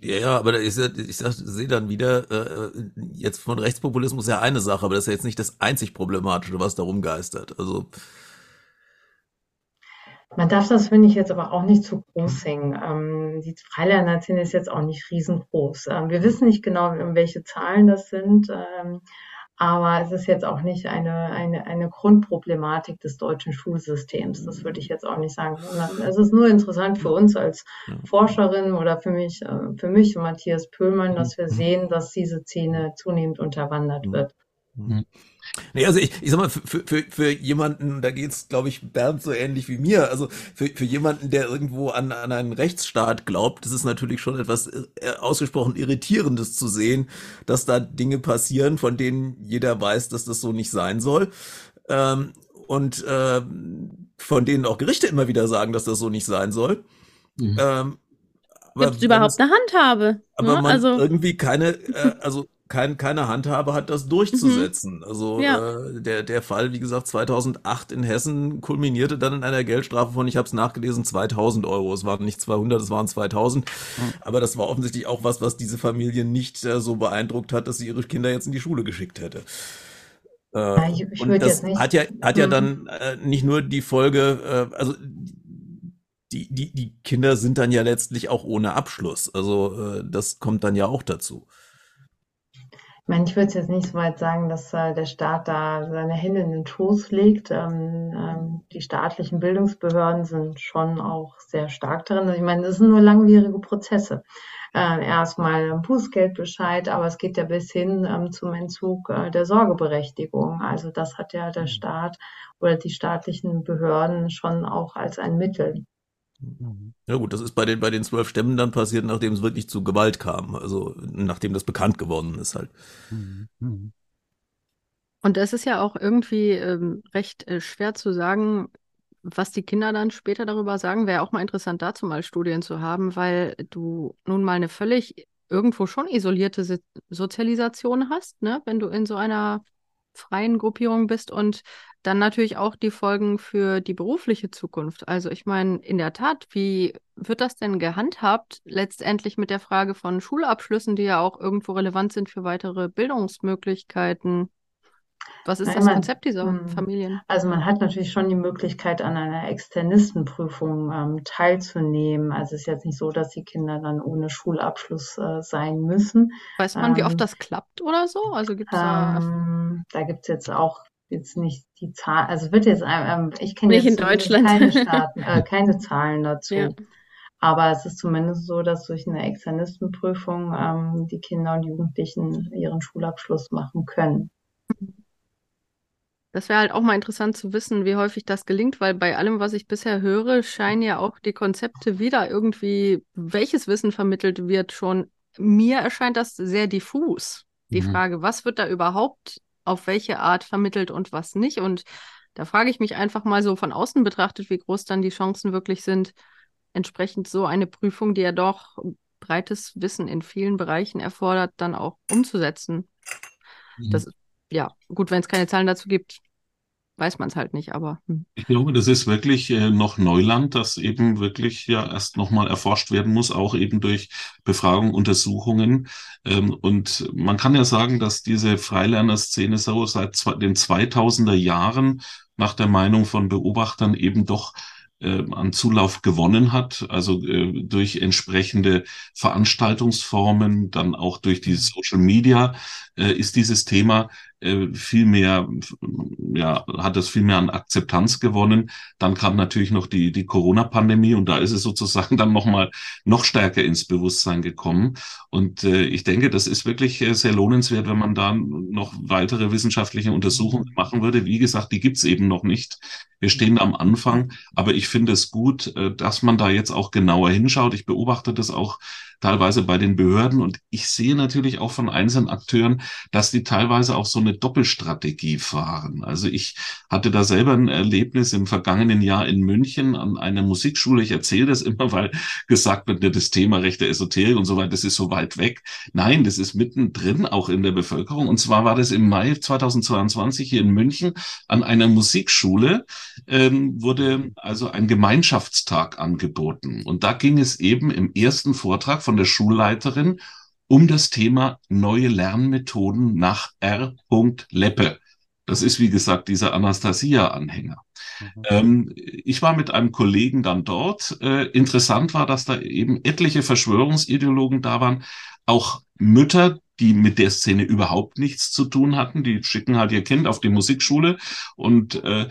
Ja, ja, aber ich, ich sehe dann wieder, äh, jetzt von Rechtspopulismus ja eine Sache, aber das ist ja jetzt nicht das einzig Problematische, was da rumgeistert. Also. Man darf das, finde ich, jetzt aber auch nicht zu groß hängen. Ähm, die Freilernerziehung ist jetzt auch nicht riesengroß. Ähm, wir wissen nicht genau, welche Zahlen das sind. Ähm, aber es ist jetzt auch nicht eine, eine, eine Grundproblematik des deutschen Schulsystems. Das würde ich jetzt auch nicht sagen. Es ist nur interessant für uns als Forscherin oder für mich, äh, für mich und Matthias Pöhlmann, dass wir sehen, dass diese Szene zunehmend unterwandert wird. Mhm. Nee, also ich, ich sag mal, für, für, für jemanden, da geht's, glaube ich, Bernd so ähnlich wie mir, also für, für jemanden, der irgendwo an, an einen Rechtsstaat glaubt, das ist natürlich schon etwas äh, ausgesprochen Irritierendes zu sehen, dass da Dinge passieren, von denen jeder weiß, dass das so nicht sein soll. Ähm, und äh, von denen auch Gerichte immer wieder sagen, dass das so nicht sein soll. Mhm. Ähm, Gibt es überhaupt eine Handhabe? Aber ne? man also irgendwie keine, äh, also kein, keine Handhabe hat, das durchzusetzen. Mhm. Also ja. äh, der, der Fall, wie gesagt, 2008 in Hessen kulminierte dann in einer Geldstrafe von, ich habe es nachgelesen, 2000 Euro. Es waren nicht 200, es waren 2000. Mhm. Aber das war offensichtlich auch was, was diese Familie nicht äh, so beeindruckt hat, dass sie ihre Kinder jetzt in die Schule geschickt hätte. Äh, ja, ich, ich und das hat ja, hat ja mhm. dann äh, nicht nur die Folge, äh, also die, die, die Kinder sind dann ja letztlich auch ohne Abschluss. Also äh, das kommt dann ja auch dazu. Ich meine, ich würde jetzt nicht so weit sagen, dass äh, der Staat da seine Hände in den Schoß legt. Ähm, ähm, die staatlichen Bildungsbehörden sind schon auch sehr stark darin. Ich meine, das sind nur langwierige Prozesse. Äh, erstmal ein Bußgeldbescheid, aber es geht ja bis hin ähm, zum Entzug äh, der Sorgeberechtigung. Also das hat ja der mhm. Staat oder die staatlichen Behörden schon auch als ein Mittel. Ja gut, das ist bei den, bei den zwölf Stämmen dann passiert, nachdem es wirklich zu Gewalt kam. Also nachdem das bekannt geworden ist halt. Und es ist ja auch irgendwie ähm, recht äh, schwer zu sagen, was die Kinder dann später darüber sagen. Wäre auch mal interessant, dazu mal Studien zu haben, weil du nun mal eine völlig irgendwo schon isolierte so Sozialisation hast, ne? wenn du in so einer freien Gruppierung bist und dann natürlich auch die Folgen für die berufliche Zukunft. Also ich meine, in der Tat, wie wird das denn gehandhabt letztendlich mit der Frage von Schulabschlüssen, die ja auch irgendwo relevant sind für weitere Bildungsmöglichkeiten? Was ist Nein, das man, Konzept dieser hm. Familien? Also man hat natürlich schon die Möglichkeit, an einer Externistenprüfung ähm, teilzunehmen. Also es ist jetzt nicht so, dass die Kinder dann ohne Schulabschluss äh, sein müssen. Weiß man, ähm, wie oft ähm, das klappt oder so? Also gibt's da. Ähm, da gibt es jetzt auch jetzt nicht die Zahl, also wird jetzt, ähm, ich kenne jetzt in Deutschland. keine <laughs> Staaten, äh, keine Zahlen dazu. Ja. Aber es ist zumindest so, dass durch eine Externistenprüfung ähm, die Kinder und Jugendlichen ihren Schulabschluss machen können. Das wäre halt auch mal interessant zu wissen, wie häufig das gelingt, weil bei allem, was ich bisher höre, scheinen ja auch die Konzepte wieder irgendwie, welches Wissen vermittelt wird, schon mir erscheint das sehr diffus. Die mhm. Frage, was wird da überhaupt auf welche Art vermittelt und was nicht? Und da frage ich mich einfach mal so von außen betrachtet, wie groß dann die Chancen wirklich sind, entsprechend so eine Prüfung, die ja doch breites Wissen in vielen Bereichen erfordert, dann auch umzusetzen. Mhm. Das ja, gut, wenn es keine Zahlen dazu gibt, weiß man es halt nicht, aber. Hm. Ich glaube, das ist wirklich äh, noch Neuland, das eben wirklich ja erst nochmal erforscht werden muss, auch eben durch Befragung, Untersuchungen. Ähm, und man kann ja sagen, dass diese Freilerner-Szene so seit den 2000er Jahren nach der Meinung von Beobachtern eben doch äh, an Zulauf gewonnen hat, also äh, durch entsprechende Veranstaltungsformen, dann auch durch die Social Media, äh, ist dieses Thema äh, viel mehr, ja, hat es viel mehr an Akzeptanz gewonnen. Dann kam natürlich noch die, die Corona-Pandemie und da ist es sozusagen dann nochmal noch stärker ins Bewusstsein gekommen. Und äh, ich denke, das ist wirklich äh, sehr lohnenswert, wenn man da noch weitere wissenschaftliche Untersuchungen machen würde. Wie gesagt, die gibt's eben noch nicht. Wir stehen am Anfang, aber ich finde es gut, äh, dass man da jetzt auch genauer hinschaut. Ich beobachte das auch teilweise bei den Behörden. Und ich sehe natürlich auch von einzelnen Akteuren, dass die teilweise auch so eine Doppelstrategie fahren. Also ich hatte da selber ein Erlebnis im vergangenen Jahr in München an einer Musikschule. Ich erzähle das immer, weil gesagt wird, das Thema rechte Esoterik und so weiter, das ist so weit weg. Nein, das ist mittendrin auch in der Bevölkerung. Und zwar war das im Mai 2022 hier in München an einer Musikschule, ähm, wurde also ein Gemeinschaftstag angeboten. Und da ging es eben im ersten Vortrag von der Schulleiterin um das Thema neue Lernmethoden nach R. Leppe. Das ist, wie gesagt, dieser Anastasia-Anhänger. Mhm. Ähm, ich war mit einem Kollegen dann dort. Äh, interessant war, dass da eben etliche Verschwörungsideologen da waren, auch Mütter, die mit der Szene überhaupt nichts zu tun hatten. Die schicken halt ihr Kind auf die Musikschule. Und äh,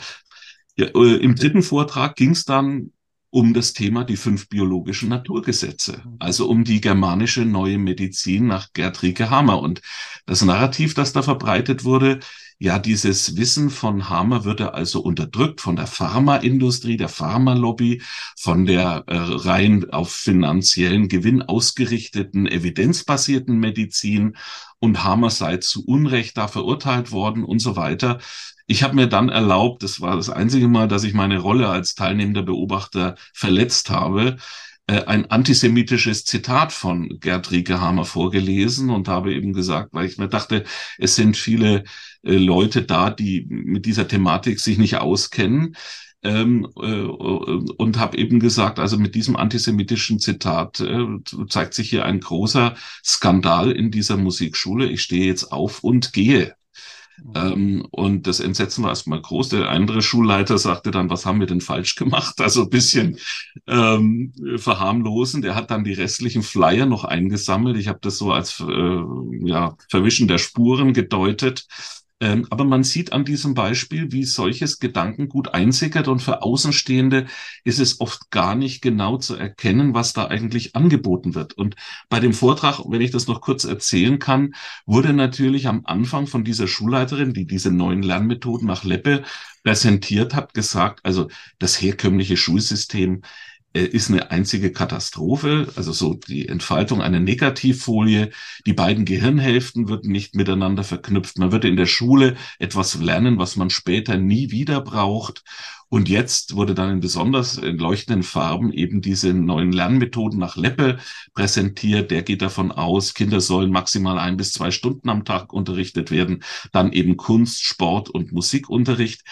ja, äh, im dritten Vortrag ging es dann um das Thema die fünf biologischen Naturgesetze, also um die germanische neue Medizin nach Gerd Rieke Hamer. Und das Narrativ, das da verbreitet wurde, ja, dieses Wissen von Hamer würde also unterdrückt von der Pharmaindustrie, der Pharmalobby, von der äh, rein auf finanziellen Gewinn ausgerichteten, evidenzbasierten Medizin und Hamer sei zu Unrecht da verurteilt worden und so weiter. Ich habe mir dann erlaubt, das war das einzige Mal, dass ich meine Rolle als teilnehmender Beobachter verletzt habe, äh, ein antisemitisches Zitat von Gerd Riekehamer vorgelesen und habe eben gesagt, weil ich mir dachte, es sind viele äh, Leute da, die mit dieser Thematik sich nicht auskennen. Ähm, äh, und habe eben gesagt, also mit diesem antisemitischen Zitat äh, zeigt sich hier ein großer Skandal in dieser Musikschule. Ich stehe jetzt auf und gehe. Ähm, und das Entsetzen war erstmal groß. Der andere Schulleiter sagte dann, was haben wir denn falsch gemacht? Also ein bisschen ähm, verharmlosen. Der hat dann die restlichen Flyer noch eingesammelt. Ich habe das so als äh, ja, Verwischen der Spuren gedeutet. Ähm, aber man sieht an diesem Beispiel, wie solches Gedankengut einsickert und für Außenstehende ist es oft gar nicht genau zu erkennen, was da eigentlich angeboten wird. Und bei dem Vortrag, wenn ich das noch kurz erzählen kann, wurde natürlich am Anfang von dieser Schulleiterin, die diese neuen Lernmethoden nach Leppe präsentiert hat, gesagt, also das herkömmliche Schulsystem ist eine einzige Katastrophe, also so die Entfaltung einer Negativfolie. Die beiden Gehirnhälften würden nicht miteinander verknüpft. Man würde in der Schule etwas lernen, was man später nie wieder braucht. Und jetzt wurde dann in besonders leuchtenden Farben eben diese neuen Lernmethoden nach Leppe präsentiert. Der geht davon aus, Kinder sollen maximal ein bis zwei Stunden am Tag unterrichtet werden. Dann eben Kunst, Sport und Musikunterricht.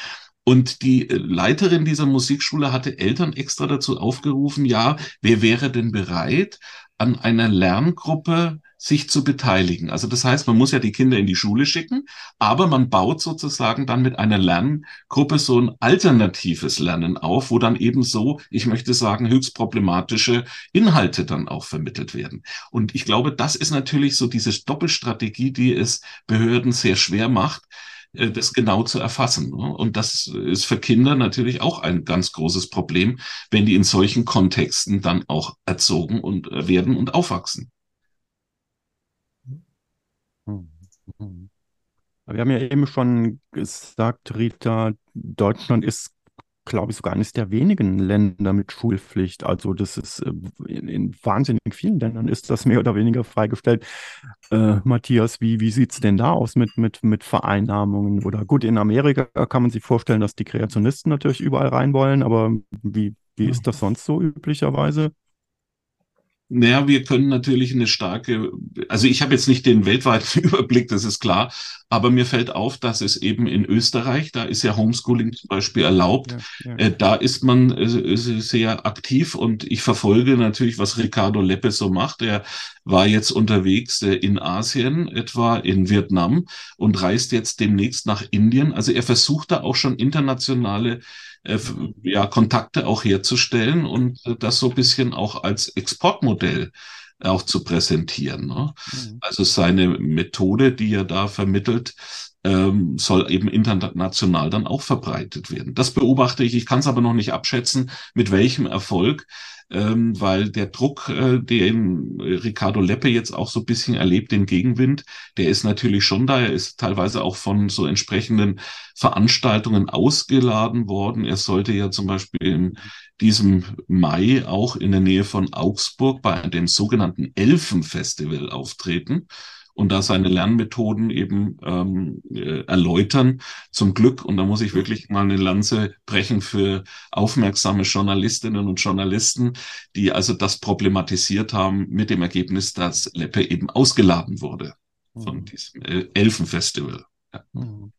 Und die äh, Leiterin dieser Musikschule hatte Eltern extra dazu aufgerufen, ja, wer wäre denn bereit, an einer Lerngruppe sich zu beteiligen. Also das heißt, man muss ja die Kinder in die Schule schicken, aber man baut sozusagen dann mit einer Lerngruppe so ein alternatives Lernen auf, wo dann eben so, ich möchte sagen, höchst problematische Inhalte dann auch vermittelt werden. Und ich glaube, das ist natürlich so diese Doppelstrategie, die es Behörden sehr schwer macht, das genau zu erfassen. Ne? Und das ist für Kinder natürlich auch ein ganz großes Problem, wenn die in solchen Kontexten dann auch erzogen und äh, werden und aufwachsen. Mhm. Wir haben ja eben schon gesagt, Rita, Deutschland ist, glaube ich, sogar eines der wenigen Länder mit Schulpflicht. Also das ist äh, in, in wahnsinnig vielen Ländern ist das mehr oder weniger freigestellt. Äh, Matthias, wie, wie sieht es denn da aus mit, mit, mit Vereinnahmungen? Oder gut, in Amerika kann man sich vorstellen, dass die Kreationisten natürlich überall rein wollen, aber wie, wie ist das sonst so üblicherweise? Naja, wir können natürlich eine starke, also ich habe jetzt nicht den weltweiten <laughs> Überblick, das ist klar, aber mir fällt auf, dass es eben in Österreich, da ist ja Homeschooling zum Beispiel erlaubt, ja, ja. Äh, da ist man äh, sehr aktiv und ich verfolge natürlich, was Ricardo Leppe so macht. Er war jetzt unterwegs äh, in Asien, etwa in Vietnam und reist jetzt demnächst nach Indien. Also er versucht da auch schon internationale äh, ja, Kontakte auch herzustellen und äh, das so ein bisschen auch als Exportmodell auch zu präsentieren. Ne? Mhm. Also seine Methode, die er da vermittelt, ähm, soll eben international dann auch verbreitet werden. Das beobachte ich. Ich kann es aber noch nicht abschätzen, mit welchem Erfolg ähm, weil der Druck, äh, den Ricardo Leppe jetzt auch so ein bisschen erlebt, den Gegenwind, der ist natürlich schon da. Er ist teilweise auch von so entsprechenden Veranstaltungen ausgeladen worden. Er sollte ja zum Beispiel in diesem Mai auch in der Nähe von Augsburg bei dem sogenannten Elfenfestival auftreten und da seine Lernmethoden eben ähm, äh, erläutern. Zum Glück, und da muss ich wirklich mal eine Lanze brechen für aufmerksame Journalistinnen und Journalisten, die also das problematisiert haben mit dem Ergebnis, dass Leppe eben ausgeladen wurde von mhm. diesem Elfenfestival. Ja. Mhm.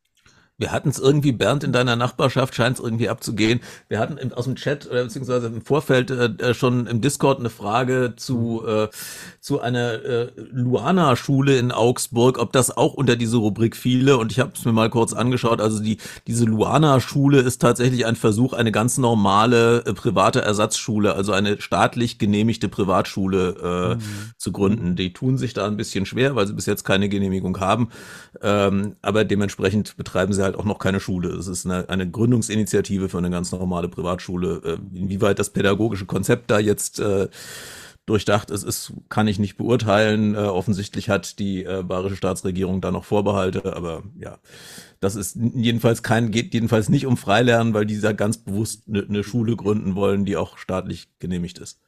Wir hatten es irgendwie, Bernd, in deiner Nachbarschaft scheint es irgendwie abzugehen. Wir hatten im, aus dem Chat oder beziehungsweise im Vorfeld äh, äh, schon im Discord eine Frage zu, äh, zu einer äh, Luana-Schule in Augsburg, ob das auch unter diese Rubrik fiele. Und ich habe es mir mal kurz angeschaut. Also die diese Luana-Schule ist tatsächlich ein Versuch, eine ganz normale äh, private Ersatzschule, also eine staatlich genehmigte Privatschule äh, mhm. zu gründen. Die tun sich da ein bisschen schwer, weil sie bis jetzt keine Genehmigung haben. Ähm, aber dementsprechend betreiben sie halt auch noch keine Schule. Es ist eine, eine Gründungsinitiative für eine ganz normale Privatschule. Äh, inwieweit das pädagogische Konzept da jetzt äh, durchdacht ist, ist, kann ich nicht beurteilen. Äh, offensichtlich hat die äh, bayerische Staatsregierung da noch Vorbehalte, aber ja, das ist jedenfalls kein, geht jedenfalls nicht um Freilernen, weil die da ganz bewusst eine, eine Schule gründen wollen, die auch staatlich genehmigt ist.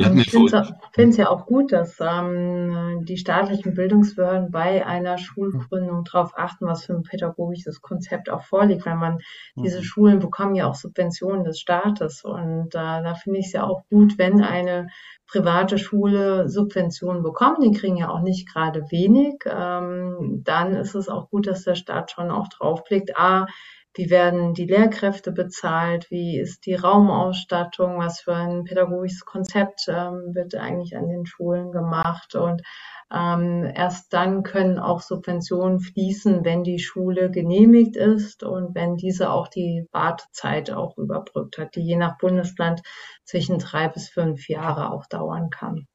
Wir ich finde es ja auch gut, dass ähm, die staatlichen Bildungsbehörden bei einer Schulgründung darauf achten, was für ein pädagogisches Konzept auch vorliegt, weil man mhm. diese Schulen bekommen ja auch Subventionen des Staates und äh, da finde ich es ja auch gut, wenn eine private Schule Subventionen bekommt, die kriegen ja auch nicht gerade wenig, ähm, dann ist es auch gut, dass der Staat schon auch draufblickt, a, wie werden die Lehrkräfte bezahlt? Wie ist die Raumausstattung? Was für ein pädagogisches Konzept ähm, wird eigentlich an den Schulen gemacht? Und ähm, erst dann können auch Subventionen fließen, wenn die Schule genehmigt ist und wenn diese auch die Wartezeit auch überbrückt hat, die je nach Bundesland zwischen drei bis fünf Jahre auch dauern kann.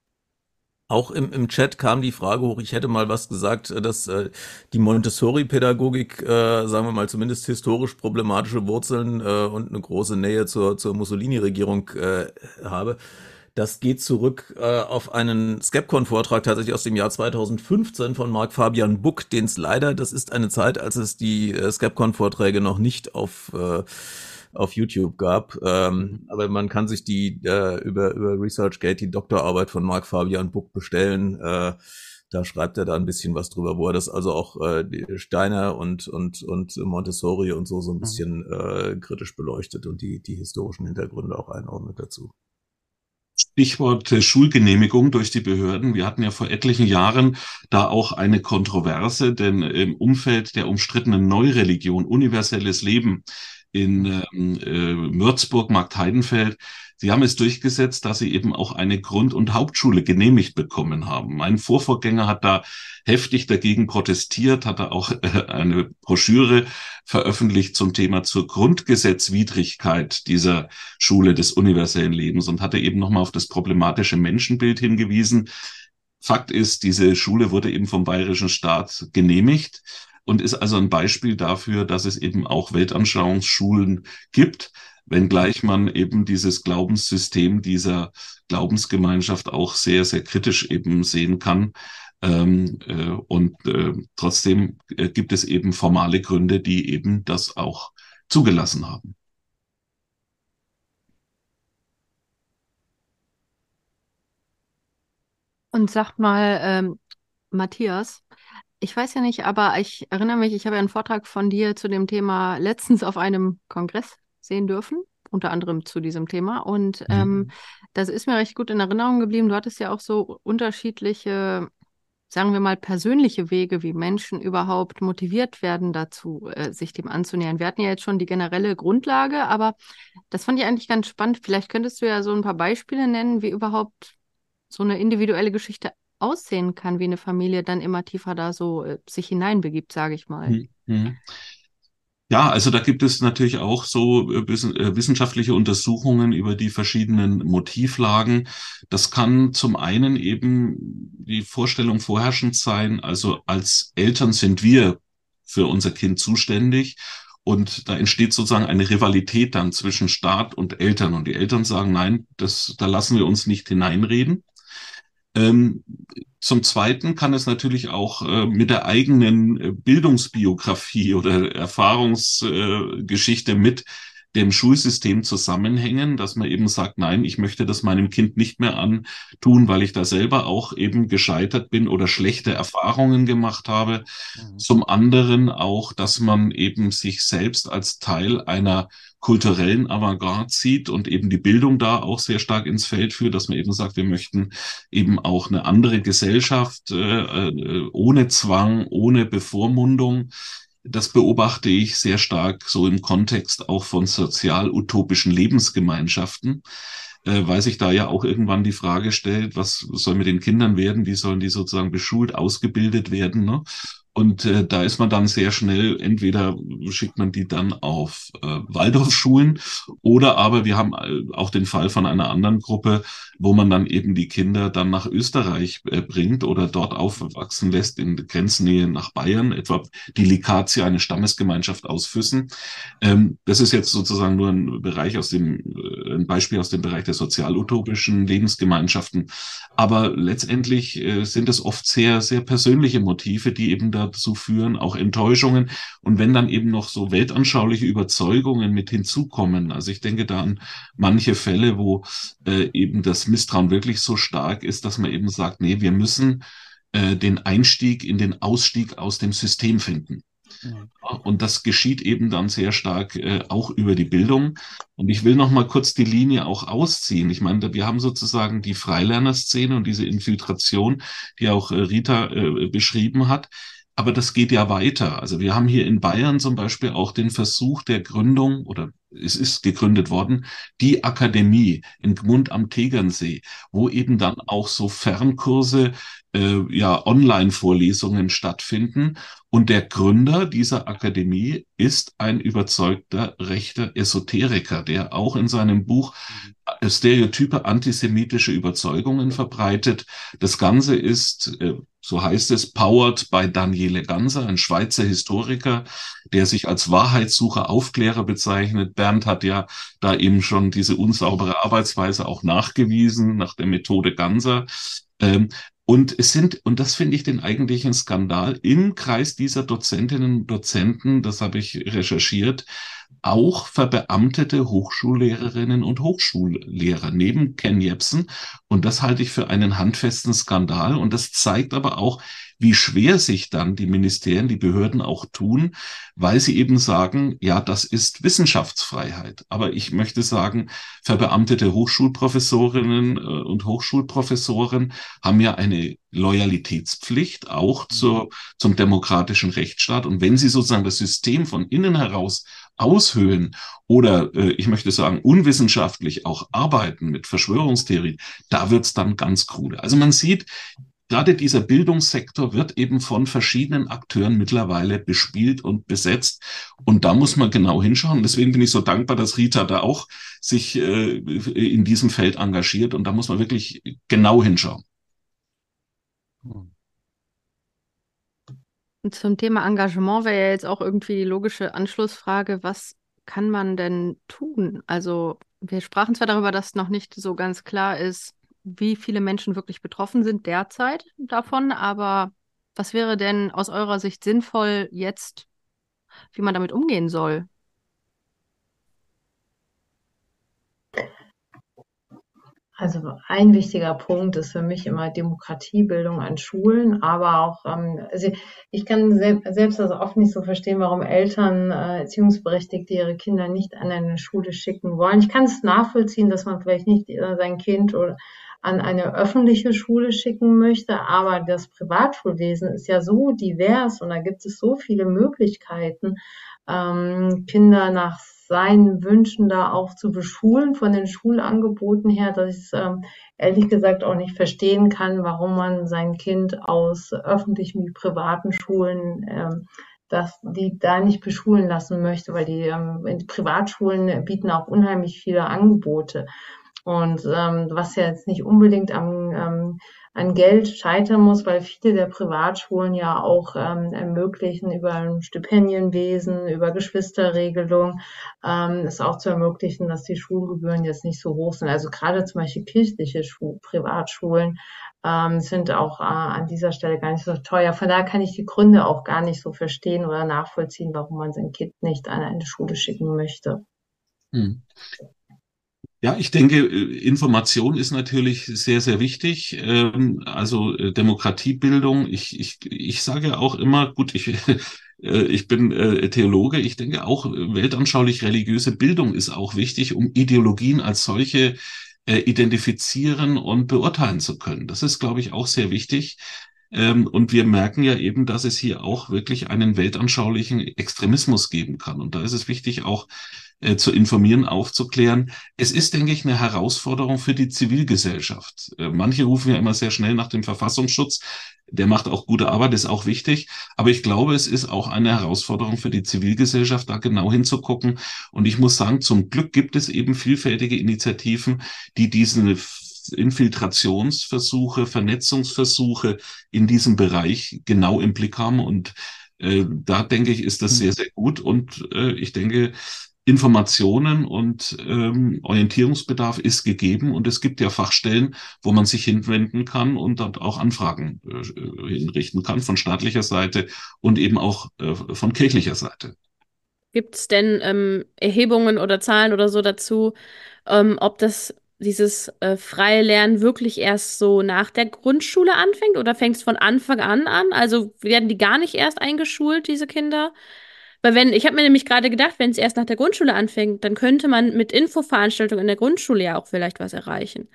Auch im, im Chat kam die Frage hoch, ich hätte mal was gesagt, äh, dass äh, die Montessori-Pädagogik, äh, sagen wir mal, zumindest historisch problematische Wurzeln äh, und eine große Nähe zur, zur Mussolini-Regierung äh, habe. Das geht zurück äh, auf einen Skepcon-Vortrag tatsächlich aus dem Jahr 2015 von Marc Fabian Buck, den es leider, das ist eine Zeit, als es die äh, Skepcon-Vorträge noch nicht auf äh, auf YouTube gab. Ähm, aber man kann sich die äh, über, über ResearchGate die Doktorarbeit von Mark Fabian Buck bestellen. Äh, da schreibt er da ein bisschen was drüber, wo er das also auch äh, Steiner und, und, und Montessori und so so ein mhm. bisschen äh, kritisch beleuchtet und die, die historischen Hintergründe auch einordnet dazu. Stichwort äh, Schulgenehmigung durch die Behörden. Wir hatten ja vor etlichen Jahren da auch eine Kontroverse, denn im Umfeld der umstrittenen Neureligion, universelles Leben, in ähm, äh, Würzburg, Marktheidenfeld, Sie haben es durchgesetzt, dass sie eben auch eine Grund- und Hauptschule genehmigt bekommen haben. Mein Vorvorgänger hat da heftig dagegen protestiert, hat da auch äh, eine Broschüre veröffentlicht zum Thema zur Grundgesetzwidrigkeit dieser Schule des universellen Lebens und hatte eben nochmal auf das problematische Menschenbild hingewiesen. Fakt ist, diese Schule wurde eben vom bayerischen Staat genehmigt und ist also ein Beispiel dafür, dass es eben auch Weltanschauungsschulen gibt, wenngleich man eben dieses Glaubenssystem dieser Glaubensgemeinschaft auch sehr, sehr kritisch eben sehen kann. Ähm, äh, und äh, trotzdem äh, gibt es eben formale Gründe, die eben das auch zugelassen haben. Und sag mal, ähm, Matthias, ich weiß ja nicht, aber ich erinnere mich, ich habe ja einen Vortrag von dir zu dem Thema letztens auf einem Kongress sehen dürfen, unter anderem zu diesem Thema. Und mhm. ähm, das ist mir recht gut in Erinnerung geblieben. Du hattest ja auch so unterschiedliche, sagen wir mal, persönliche Wege, wie Menschen überhaupt motiviert werden dazu, äh, sich dem anzunähern. Wir hatten ja jetzt schon die generelle Grundlage, aber das fand ich eigentlich ganz spannend. Vielleicht könntest du ja so ein paar Beispiele nennen, wie überhaupt so eine individuelle Geschichte aussehen kann, wie eine Familie dann immer tiefer da so äh, sich hineinbegibt, sage ich mal. Mhm. mhm. Ja, also da gibt es natürlich auch so äh, äh, wissenschaftliche Untersuchungen über die verschiedenen Motivlagen. Das kann zum einen eben die Vorstellung vorherrschend sein, also als Eltern sind wir für unser Kind zuständig. Und da entsteht sozusagen eine Rivalität dann zwischen Staat und Eltern. Und die Eltern sagen, nein, das, da lassen wir uns nicht hineinreden. Ähm, zum Zweiten kann es natürlich auch äh, mit der eigenen äh, Bildungsbiografie oder Erfahrungsgeschichte äh, mit dem Schulsystem zusammenhängen, dass man eben sagt, nein, ich möchte das meinem Kind nicht mehr antun, weil ich da selber auch eben gescheitert bin oder schlechte Erfahrungen gemacht habe. Mhm. Zum anderen auch, dass man eben sich selbst als Teil einer kulturellen Avantgarde sieht und eben die Bildung da auch sehr stark ins Feld führt, dass man eben sagt, wir möchten eben auch eine andere Gesellschaft äh, äh ohne Zwang, ohne Bevormundung. Das beobachte ich sehr stark so im Kontext auch von sozial-utopischen Lebensgemeinschaften, äh, weil sich da ja auch irgendwann die Frage stellt, was soll mit den Kindern werden, wie sollen die sozusagen beschult, ausgebildet werden. Ne? Und äh, da ist man dann sehr schnell, entweder schickt man die dann auf äh, Waldorfschulen oder aber wir haben äh, auch den Fall von einer anderen Gruppe, wo man dann eben die Kinder dann nach Österreich äh, bringt oder dort aufwachsen lässt in Grenznähe nach Bayern, etwa die Likatie, eine Stammesgemeinschaft aus Füssen. Ähm, das ist jetzt sozusagen nur ein Bereich aus dem, äh, ein Beispiel aus dem Bereich der sozialutopischen Lebensgemeinschaften. Aber letztendlich äh, sind es oft sehr, sehr persönliche Motive, die eben da dazu führen, auch Enttäuschungen. Und wenn dann eben noch so weltanschauliche Überzeugungen mit hinzukommen, also ich denke da an manche Fälle, wo eben das Misstrauen wirklich so stark ist, dass man eben sagt, nee, wir müssen äh, den Einstieg in den Ausstieg aus dem System finden. Und das geschieht eben dann sehr stark äh, auch über die Bildung. Und ich will noch mal kurz die Linie auch ausziehen. Ich meine, wir haben sozusagen die Freilernerszene und diese Infiltration, die auch äh, Rita äh, beschrieben hat. Aber das geht ja weiter. Also wir haben hier in Bayern zum Beispiel auch den Versuch der Gründung oder es ist gegründet worden, die Akademie in Gmund am Tegernsee, wo eben dann auch so Fernkurse, äh, ja, Online-Vorlesungen stattfinden. Und der Gründer dieser Akademie ist ein überzeugter rechter Esoteriker, der auch in seinem Buch äh, stereotype antisemitische Überzeugungen verbreitet. Das Ganze ist äh, so heißt es, powered by Daniele Ganser, ein Schweizer Historiker, der sich als Wahrheitssucher, Aufklärer bezeichnet. Bernd hat ja da eben schon diese unsaubere Arbeitsweise auch nachgewiesen, nach der Methode Ganser. Ähm, und es sind, und das finde ich den eigentlichen Skandal, im Kreis dieser Dozentinnen und Dozenten, das habe ich recherchiert, auch verbeamtete Hochschullehrerinnen und Hochschullehrer neben Ken Jebsen. Und das halte ich für einen handfesten Skandal. Und das zeigt aber auch, wie schwer sich dann die Ministerien, die Behörden auch tun, weil sie eben sagen, ja, das ist Wissenschaftsfreiheit. Aber ich möchte sagen, verbeamtete Hochschulprofessorinnen äh, und Hochschulprofessoren haben ja eine Loyalitätspflicht auch mhm. zur, zum demokratischen Rechtsstaat. Und wenn sie sozusagen das System von innen heraus aushöhlen oder äh, ich möchte sagen unwissenschaftlich auch arbeiten mit Verschwörungstheorien, da wird's dann ganz krude. Also man sieht, gerade dieser Bildungssektor wird eben von verschiedenen Akteuren mittlerweile bespielt und besetzt. Und da muss man genau hinschauen. Deswegen bin ich so dankbar, dass Rita da auch sich äh, in diesem Feld engagiert. Und da muss man wirklich genau hinschauen. Und zum Thema Engagement wäre ja jetzt auch irgendwie die logische Anschlussfrage, was kann man denn tun? Also wir sprachen zwar darüber, dass noch nicht so ganz klar ist, wie viele Menschen wirklich betroffen sind derzeit davon, aber was wäre denn aus eurer Sicht sinnvoll jetzt, wie man damit umgehen soll? Also ein wichtiger Punkt ist für mich immer Demokratiebildung an Schulen, aber auch, ähm, also ich kann selbst also oft nicht so verstehen, warum Eltern äh, Erziehungsberechtigte ihre Kinder nicht an eine Schule schicken wollen. Ich kann es nachvollziehen, dass man vielleicht nicht äh, sein Kind oder an eine öffentliche Schule schicken möchte, aber das Privatschulwesen ist ja so divers und da gibt es so viele Möglichkeiten, ähm, Kinder nach seinen Wünschen da auch zu beschulen von den Schulangeboten her, dass ich es ähm, ehrlich gesagt auch nicht verstehen kann, warum man sein Kind aus öffentlichen wie privaten Schulen ähm, dass die da nicht beschulen lassen möchte, weil die, ähm, die Privatschulen bieten auch unheimlich viele Angebote. Und ähm, was ja jetzt nicht unbedingt am, ähm, an Geld scheitern muss, weil viele der Privatschulen ja auch ähm, ermöglichen, über ein Stipendienwesen, über Geschwisterregelung, ähm, es auch zu ermöglichen, dass die Schulgebühren jetzt nicht so hoch sind. Also gerade zum Beispiel kirchliche Schu Privatschulen ähm, sind auch äh, an dieser Stelle gar nicht so teuer. Von daher kann ich die Gründe auch gar nicht so verstehen oder nachvollziehen, warum man sein Kind nicht an eine Schule schicken möchte. Hm. Ja, ich denke, äh, Information ist natürlich sehr, sehr wichtig. Ähm, also äh, Demokratiebildung. Ich, ich, ich sage auch immer, gut, ich, <laughs> äh, ich bin Theologe. Ich denke auch, weltanschaulich religiöse Bildung ist auch wichtig, um Ideologien als solche identifizieren und beurteilen zu können. Das ist, glaube ich, auch sehr wichtig. Ähm, und wir merken ja eben, dass es hier auch wirklich einen weltanschaulichen Extremismus geben kann. Und da ist es wichtig, auch äh, zu informieren, aufzuklären. Es ist, denke ich, eine Herausforderung für die Zivilgesellschaft. Äh, manche rufen ja immer sehr schnell nach dem Verfassungsschutz. Der macht auch gute Arbeit, ist auch wichtig. Aber ich glaube, es ist auch eine Herausforderung für die Zivilgesellschaft, da genau hinzugucken. Und ich muss sagen, zum Glück gibt es eben vielfältige Initiativen, die diesen Infiltrationsversuche, Vernetzungsversuche in diesem Bereich genau im Blick haben. Und äh, da denke ich, ist das mhm. sehr, sehr gut. Und äh, ich denke, Informationen und ähm, Orientierungsbedarf ist gegeben und es gibt ja Fachstellen, wo man sich hinwenden kann und dort auch Anfragen äh, hinrichten kann von staatlicher Seite und eben auch äh, von kirchlicher Seite. Gibt es denn ähm, Erhebungen oder Zahlen oder so dazu, ähm, ob das dieses äh, freie Lernen wirklich erst so nach der Grundschule anfängt oder fängt es von Anfang an an? Also werden die gar nicht erst eingeschult, diese Kinder? Weil wenn, ich habe mir nämlich gerade gedacht, wenn es erst nach der Grundschule anfängt, dann könnte man mit Infoveranstaltungen in der Grundschule ja auch vielleicht was erreichen.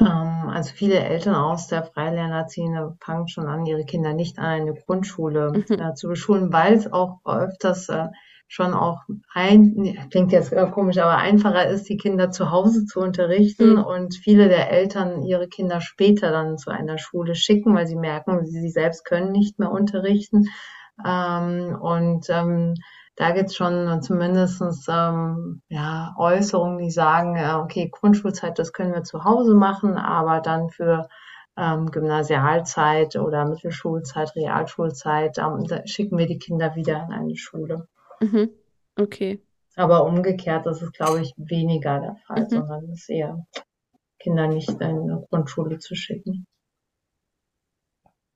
Ähm, also viele Eltern aus der Freilernerziehende fangen schon an, ihre Kinder nicht an eine Grundschule mhm. äh, zu beschulen, weil es auch öfters äh, schon auch ein, klingt jetzt komisch, aber einfacher ist, die Kinder zu Hause zu unterrichten mhm. und viele der Eltern ihre Kinder später dann zu einer Schule schicken, weil sie merken, sie, sie selbst können nicht mehr unterrichten. Ähm, und ähm, da gibt's schon zumindestens ähm, ja, Äußerungen, die sagen, äh, okay, Grundschulzeit, das können wir zu Hause machen, aber dann für ähm, Gymnasialzeit oder Mittelschulzeit, Realschulzeit, ähm, schicken wir die Kinder wieder in eine Schule. Mhm. Okay. Aber umgekehrt das ist glaube ich, weniger der Fall, mhm. sondern es ist eher Kinder nicht in eine Grundschule zu schicken.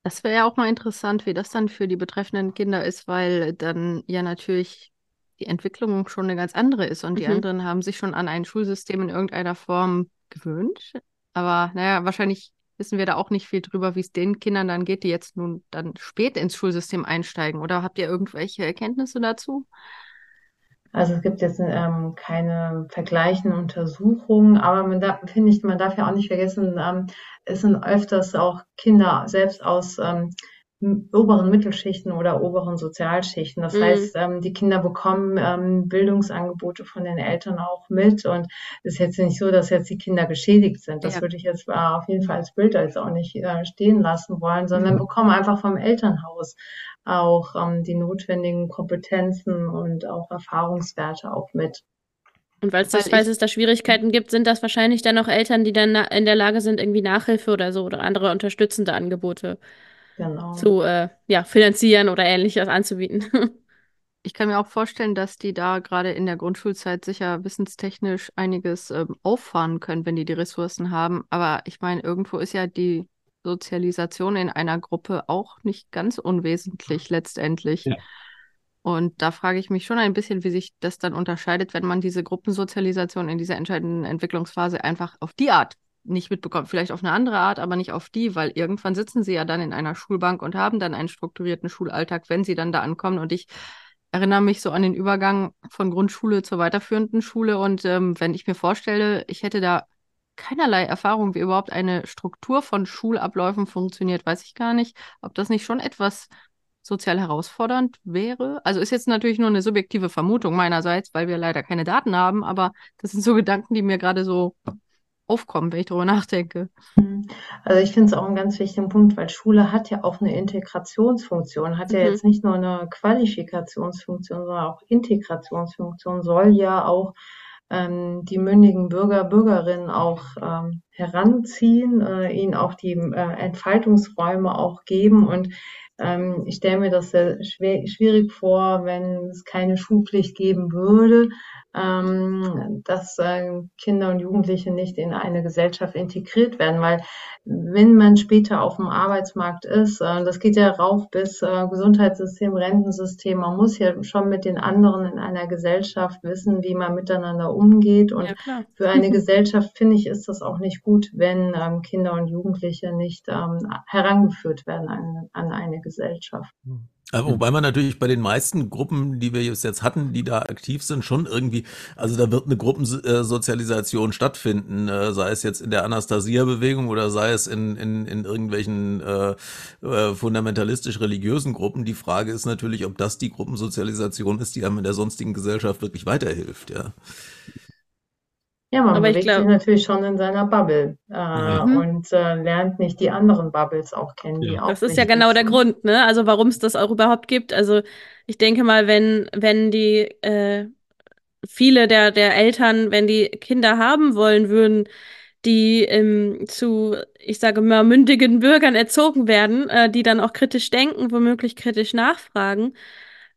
Das wäre ja auch mal interessant, wie das dann für die betreffenden Kinder ist, weil dann ja natürlich die Entwicklung schon eine ganz andere ist und mhm. die anderen haben sich schon an ein Schulsystem in irgendeiner Form gewöhnt. Aber naja, wahrscheinlich wissen wir da auch nicht viel drüber, wie es den Kindern dann geht, die jetzt nun dann spät ins Schulsystem einsteigen. Oder habt ihr irgendwelche Erkenntnisse dazu? Also es gibt jetzt ähm, keine vergleichenden Untersuchungen, aber man darf, finde ich, man darf ja auch nicht vergessen, ähm, es sind öfters auch Kinder selbst aus ähm, oberen Mittelschichten oder oberen Sozialschichten. Das mhm. heißt, ähm, die Kinder bekommen ähm, Bildungsangebote von den Eltern auch mit und es ist jetzt nicht so, dass jetzt die Kinder geschädigt sind. Das ja. würde ich jetzt äh, auf jeden Fall als Bild jetzt auch nicht äh, stehen lassen wollen, sondern mhm. bekommen einfach vom Elternhaus auch ähm, die notwendigen Kompetenzen und auch Erfahrungswerte auch mit. Und weil es falls es da Schwierigkeiten gibt, sind das wahrscheinlich dann auch Eltern, die dann in der Lage sind, irgendwie Nachhilfe oder so oder andere unterstützende Angebote genau. zu äh, ja, finanzieren oder ähnliches anzubieten. <laughs> Ich kann mir auch vorstellen, dass die da gerade in der Grundschulzeit sicher wissenstechnisch einiges ähm, auffahren können, wenn die die Ressourcen haben. Aber ich meine, irgendwo ist ja die Sozialisation in einer Gruppe auch nicht ganz unwesentlich letztendlich. Ja. Und da frage ich mich schon ein bisschen, wie sich das dann unterscheidet, wenn man diese Gruppensozialisation in dieser entscheidenden Entwicklungsphase einfach auf die Art nicht mitbekommt. Vielleicht auf eine andere Art, aber nicht auf die, weil irgendwann sitzen sie ja dann in einer Schulbank und haben dann einen strukturierten Schulalltag, wenn sie dann da ankommen. Und ich erinnere mich so an den Übergang von Grundschule zur weiterführenden Schule. Und ähm, wenn ich mir vorstelle, ich hätte da keinerlei Erfahrung, wie überhaupt eine Struktur von Schulabläufen funktioniert, weiß ich gar nicht, ob das nicht schon etwas sozial herausfordernd wäre. Also ist jetzt natürlich nur eine subjektive Vermutung meinerseits, weil wir leider keine Daten haben, aber das sind so Gedanken, die mir gerade so aufkommen, wenn ich darüber nachdenke. Mhm. Also ich finde es auch einen ganz wichtigen Punkt, weil Schule hat ja auch eine Integrationsfunktion, hat ja mhm. jetzt nicht nur eine Qualifikationsfunktion, sondern auch Integrationsfunktion, soll ja auch ähm, die mündigen Bürger, Bürgerinnen auch ähm, heranziehen, äh, ihnen auch die äh, Entfaltungsräume auch geben und ähm, ich stelle mir das sehr schwer, schwierig vor, wenn es keine Schulpflicht geben würde, dass äh, Kinder und Jugendliche nicht in eine Gesellschaft integriert werden, weil wenn man später auf dem Arbeitsmarkt ist, äh, das geht ja rauf bis äh, Gesundheitssystem, Rentensystem, man muss ja schon mit den anderen in einer Gesellschaft wissen, wie man miteinander umgeht. Und ja, für eine Gesellschaft finde ich, ist das auch nicht gut, wenn ähm, Kinder und Jugendliche nicht ähm, herangeführt werden an, an eine Gesellschachaft. Aber wobei man natürlich bei den meisten Gruppen, die wir jetzt hatten, die da aktiv sind, schon irgendwie, also da wird eine Gruppensozialisation stattfinden, äh, sei es jetzt in der Anastasia-Bewegung oder sei es in, in, in irgendwelchen äh, äh, fundamentalistisch-religiösen Gruppen. Die Frage ist natürlich, ob das die Gruppensozialisation ist, die einem in der sonstigen Gesellschaft wirklich weiterhilft, ja. Ja, man Aber bewegt glaub, sich natürlich schon in seiner Bubble äh, ja. und äh, lernt nicht die anderen Bubbles auch kennen. Die ja. auch das ist ja genau der Grund, ne? Also warum es das auch überhaupt gibt. Also ich denke mal, wenn wenn die äh, viele der der Eltern, wenn die Kinder haben wollen würden, die ähm, zu, ich sage mal, mündigen Bürgern erzogen werden, äh, die dann auch kritisch denken, womöglich kritisch nachfragen.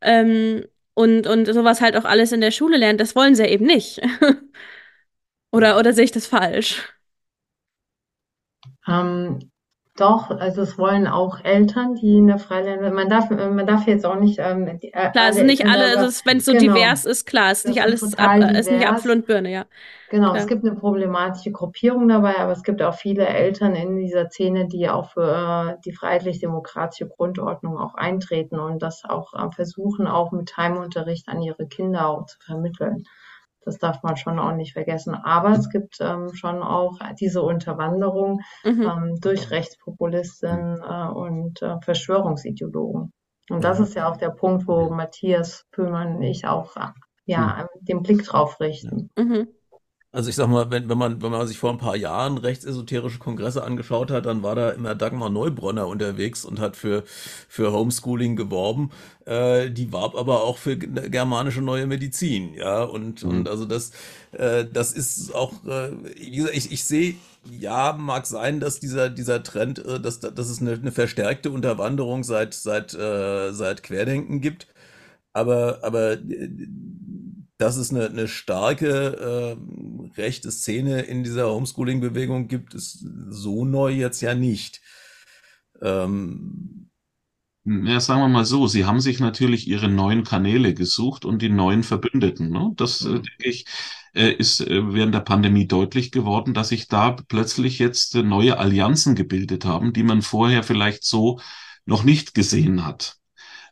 Ähm, und, und sowas halt auch alles in der Schule lernen, das wollen sie eben nicht. <laughs> Oder, oder sehe ich das falsch? Ähm, doch, also es wollen auch Eltern, die in der Freiländer, man darf, man darf jetzt auch nicht. Ähm, die, äh, klar, es sind nicht alle, also wenn es so genau, divers ist, klar, es ist nicht alles ab, ist nicht Apfel und Birne, ja. Genau, klar. es gibt eine problematische Gruppierung dabei, aber es gibt auch viele Eltern in dieser Szene, die auch für äh, die freiheitlich-demokratische Grundordnung auch eintreten und das auch äh, versuchen, auch mit Heimunterricht an ihre Kinder auch zu vermitteln. Das darf man schon auch nicht vergessen. Aber es gibt ähm, schon auch diese Unterwanderung mhm. ähm, durch Rechtspopulisten äh, und äh, Verschwörungsideologen. Und das ist ja auch der Punkt, wo Matthias Pöhlmann und ich auch ja, hm. den Blick drauf richten. Mhm. Also ich sag mal, wenn, wenn man, wenn man sich vor ein paar Jahren rechtsesoterische Kongresse angeschaut hat, dann war da immer Dagmar Neubronner unterwegs und hat für, für Homeschooling geworben. Äh, die warb aber auch für germanische neue Medizin, ja. Und, mhm. und also das, äh, das ist auch, äh, wie gesagt, ich, ich sehe, ja, mag sein, dass dieser, dieser Trend, äh, dass, dass es eine, eine verstärkte Unterwanderung seit, seit, äh, seit Querdenken gibt. Aber, aber äh, dass es eine, eine starke äh, rechte Szene in dieser Homeschooling-Bewegung gibt, ist so neu jetzt ja nicht. Ähm, ja, sagen wir mal so, sie haben sich natürlich ihre neuen Kanäle gesucht und die neuen Verbündeten. Ne? Das, äh, denke ich, äh, ist äh, während der Pandemie deutlich geworden, dass sich da plötzlich jetzt neue Allianzen gebildet haben, die man vorher vielleicht so noch nicht gesehen hat.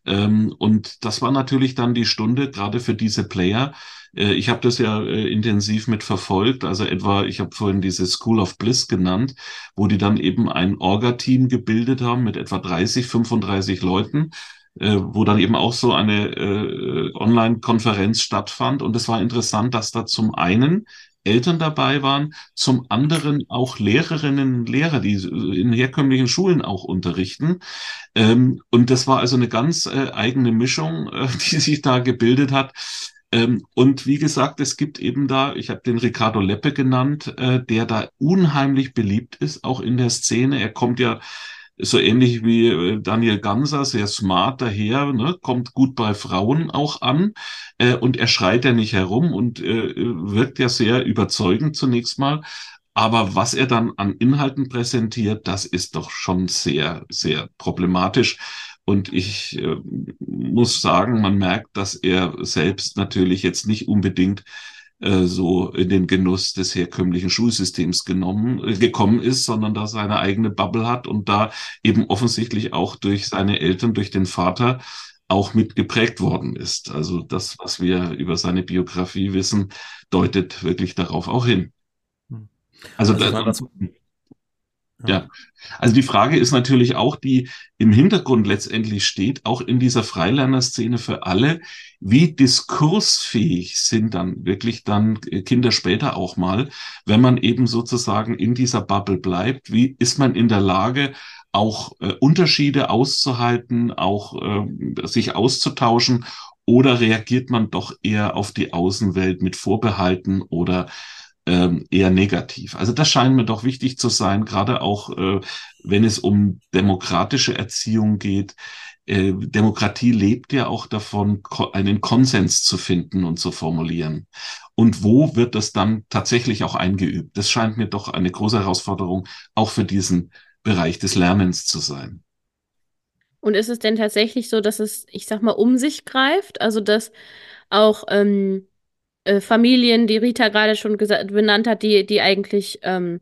Ähm, und das war natürlich dann die Stunde gerade für diese Player. Äh, ich habe das ja äh, intensiv mit verfolgt. Also etwa, ich habe vorhin diese School of Bliss genannt, wo die dann eben ein Orga-Team gebildet haben mit etwa 30, 35 Leuten äh, wo dann eben auch so eine äh, Online-Konferenz stattfand. Und es war interessant, dass da zum einen Eltern dabei waren, zum anderen auch Lehrerinnen und Lehrer, die in herkömmlichen Schulen auch unterrichten. Ähm, und das war also eine ganz äh, eigene Mischung, <laughs> äh, die sich da gebildet hat. Ähm, und wie gesagt, es gibt eben da, ich habe den Ricardo Leppe genannt, äh, der da unheimlich beliebt ist, auch in der Szene. Er kommt ja so ähnlich wie äh, Daniel Ganser, sehr smart daher, ne, kommt gut bei Frauen auch an äh, und er schreit ja nicht herum und äh, wirkt ja sehr überzeugend zunächst mal. Aber was er dann an Inhalten präsentiert, das ist doch schon sehr, sehr problematisch. Und ich äh, muss sagen, man merkt, dass er selbst natürlich jetzt nicht unbedingt äh, so in den Genuss des herkömmlichen Schulsystems genommen, äh, gekommen ist, sondern da seine eigene Bubble hat und da eben offensichtlich auch durch seine Eltern, durch den Vater auch mit geprägt worden ist. Also das, was wir über seine Biografie wissen, deutet wirklich darauf auch hin. Hm. Also, also da, ja. Also die Frage ist natürlich auch, die im Hintergrund letztendlich steht, auch in dieser Freilernerszene für alle, wie diskursfähig sind dann wirklich dann Kinder später auch mal, wenn man eben sozusagen in dieser Bubble bleibt, wie ist man in der Lage, auch äh, Unterschiede auszuhalten, auch äh, sich auszutauschen? Oder reagiert man doch eher auf die Außenwelt mit Vorbehalten oder eher negativ. Also das scheint mir doch wichtig zu sein, gerade auch äh, wenn es um demokratische Erziehung geht. Äh, Demokratie lebt ja auch davon, einen Konsens zu finden und zu formulieren. Und wo wird das dann tatsächlich auch eingeübt? Das scheint mir doch eine große Herausforderung auch für diesen Bereich des Lernens zu sein. Und ist es denn tatsächlich so, dass es, ich sag mal, um sich greift? Also, dass auch ähm, äh, Familien, die Rita gerade schon benannt hat, die, die eigentlich ähm,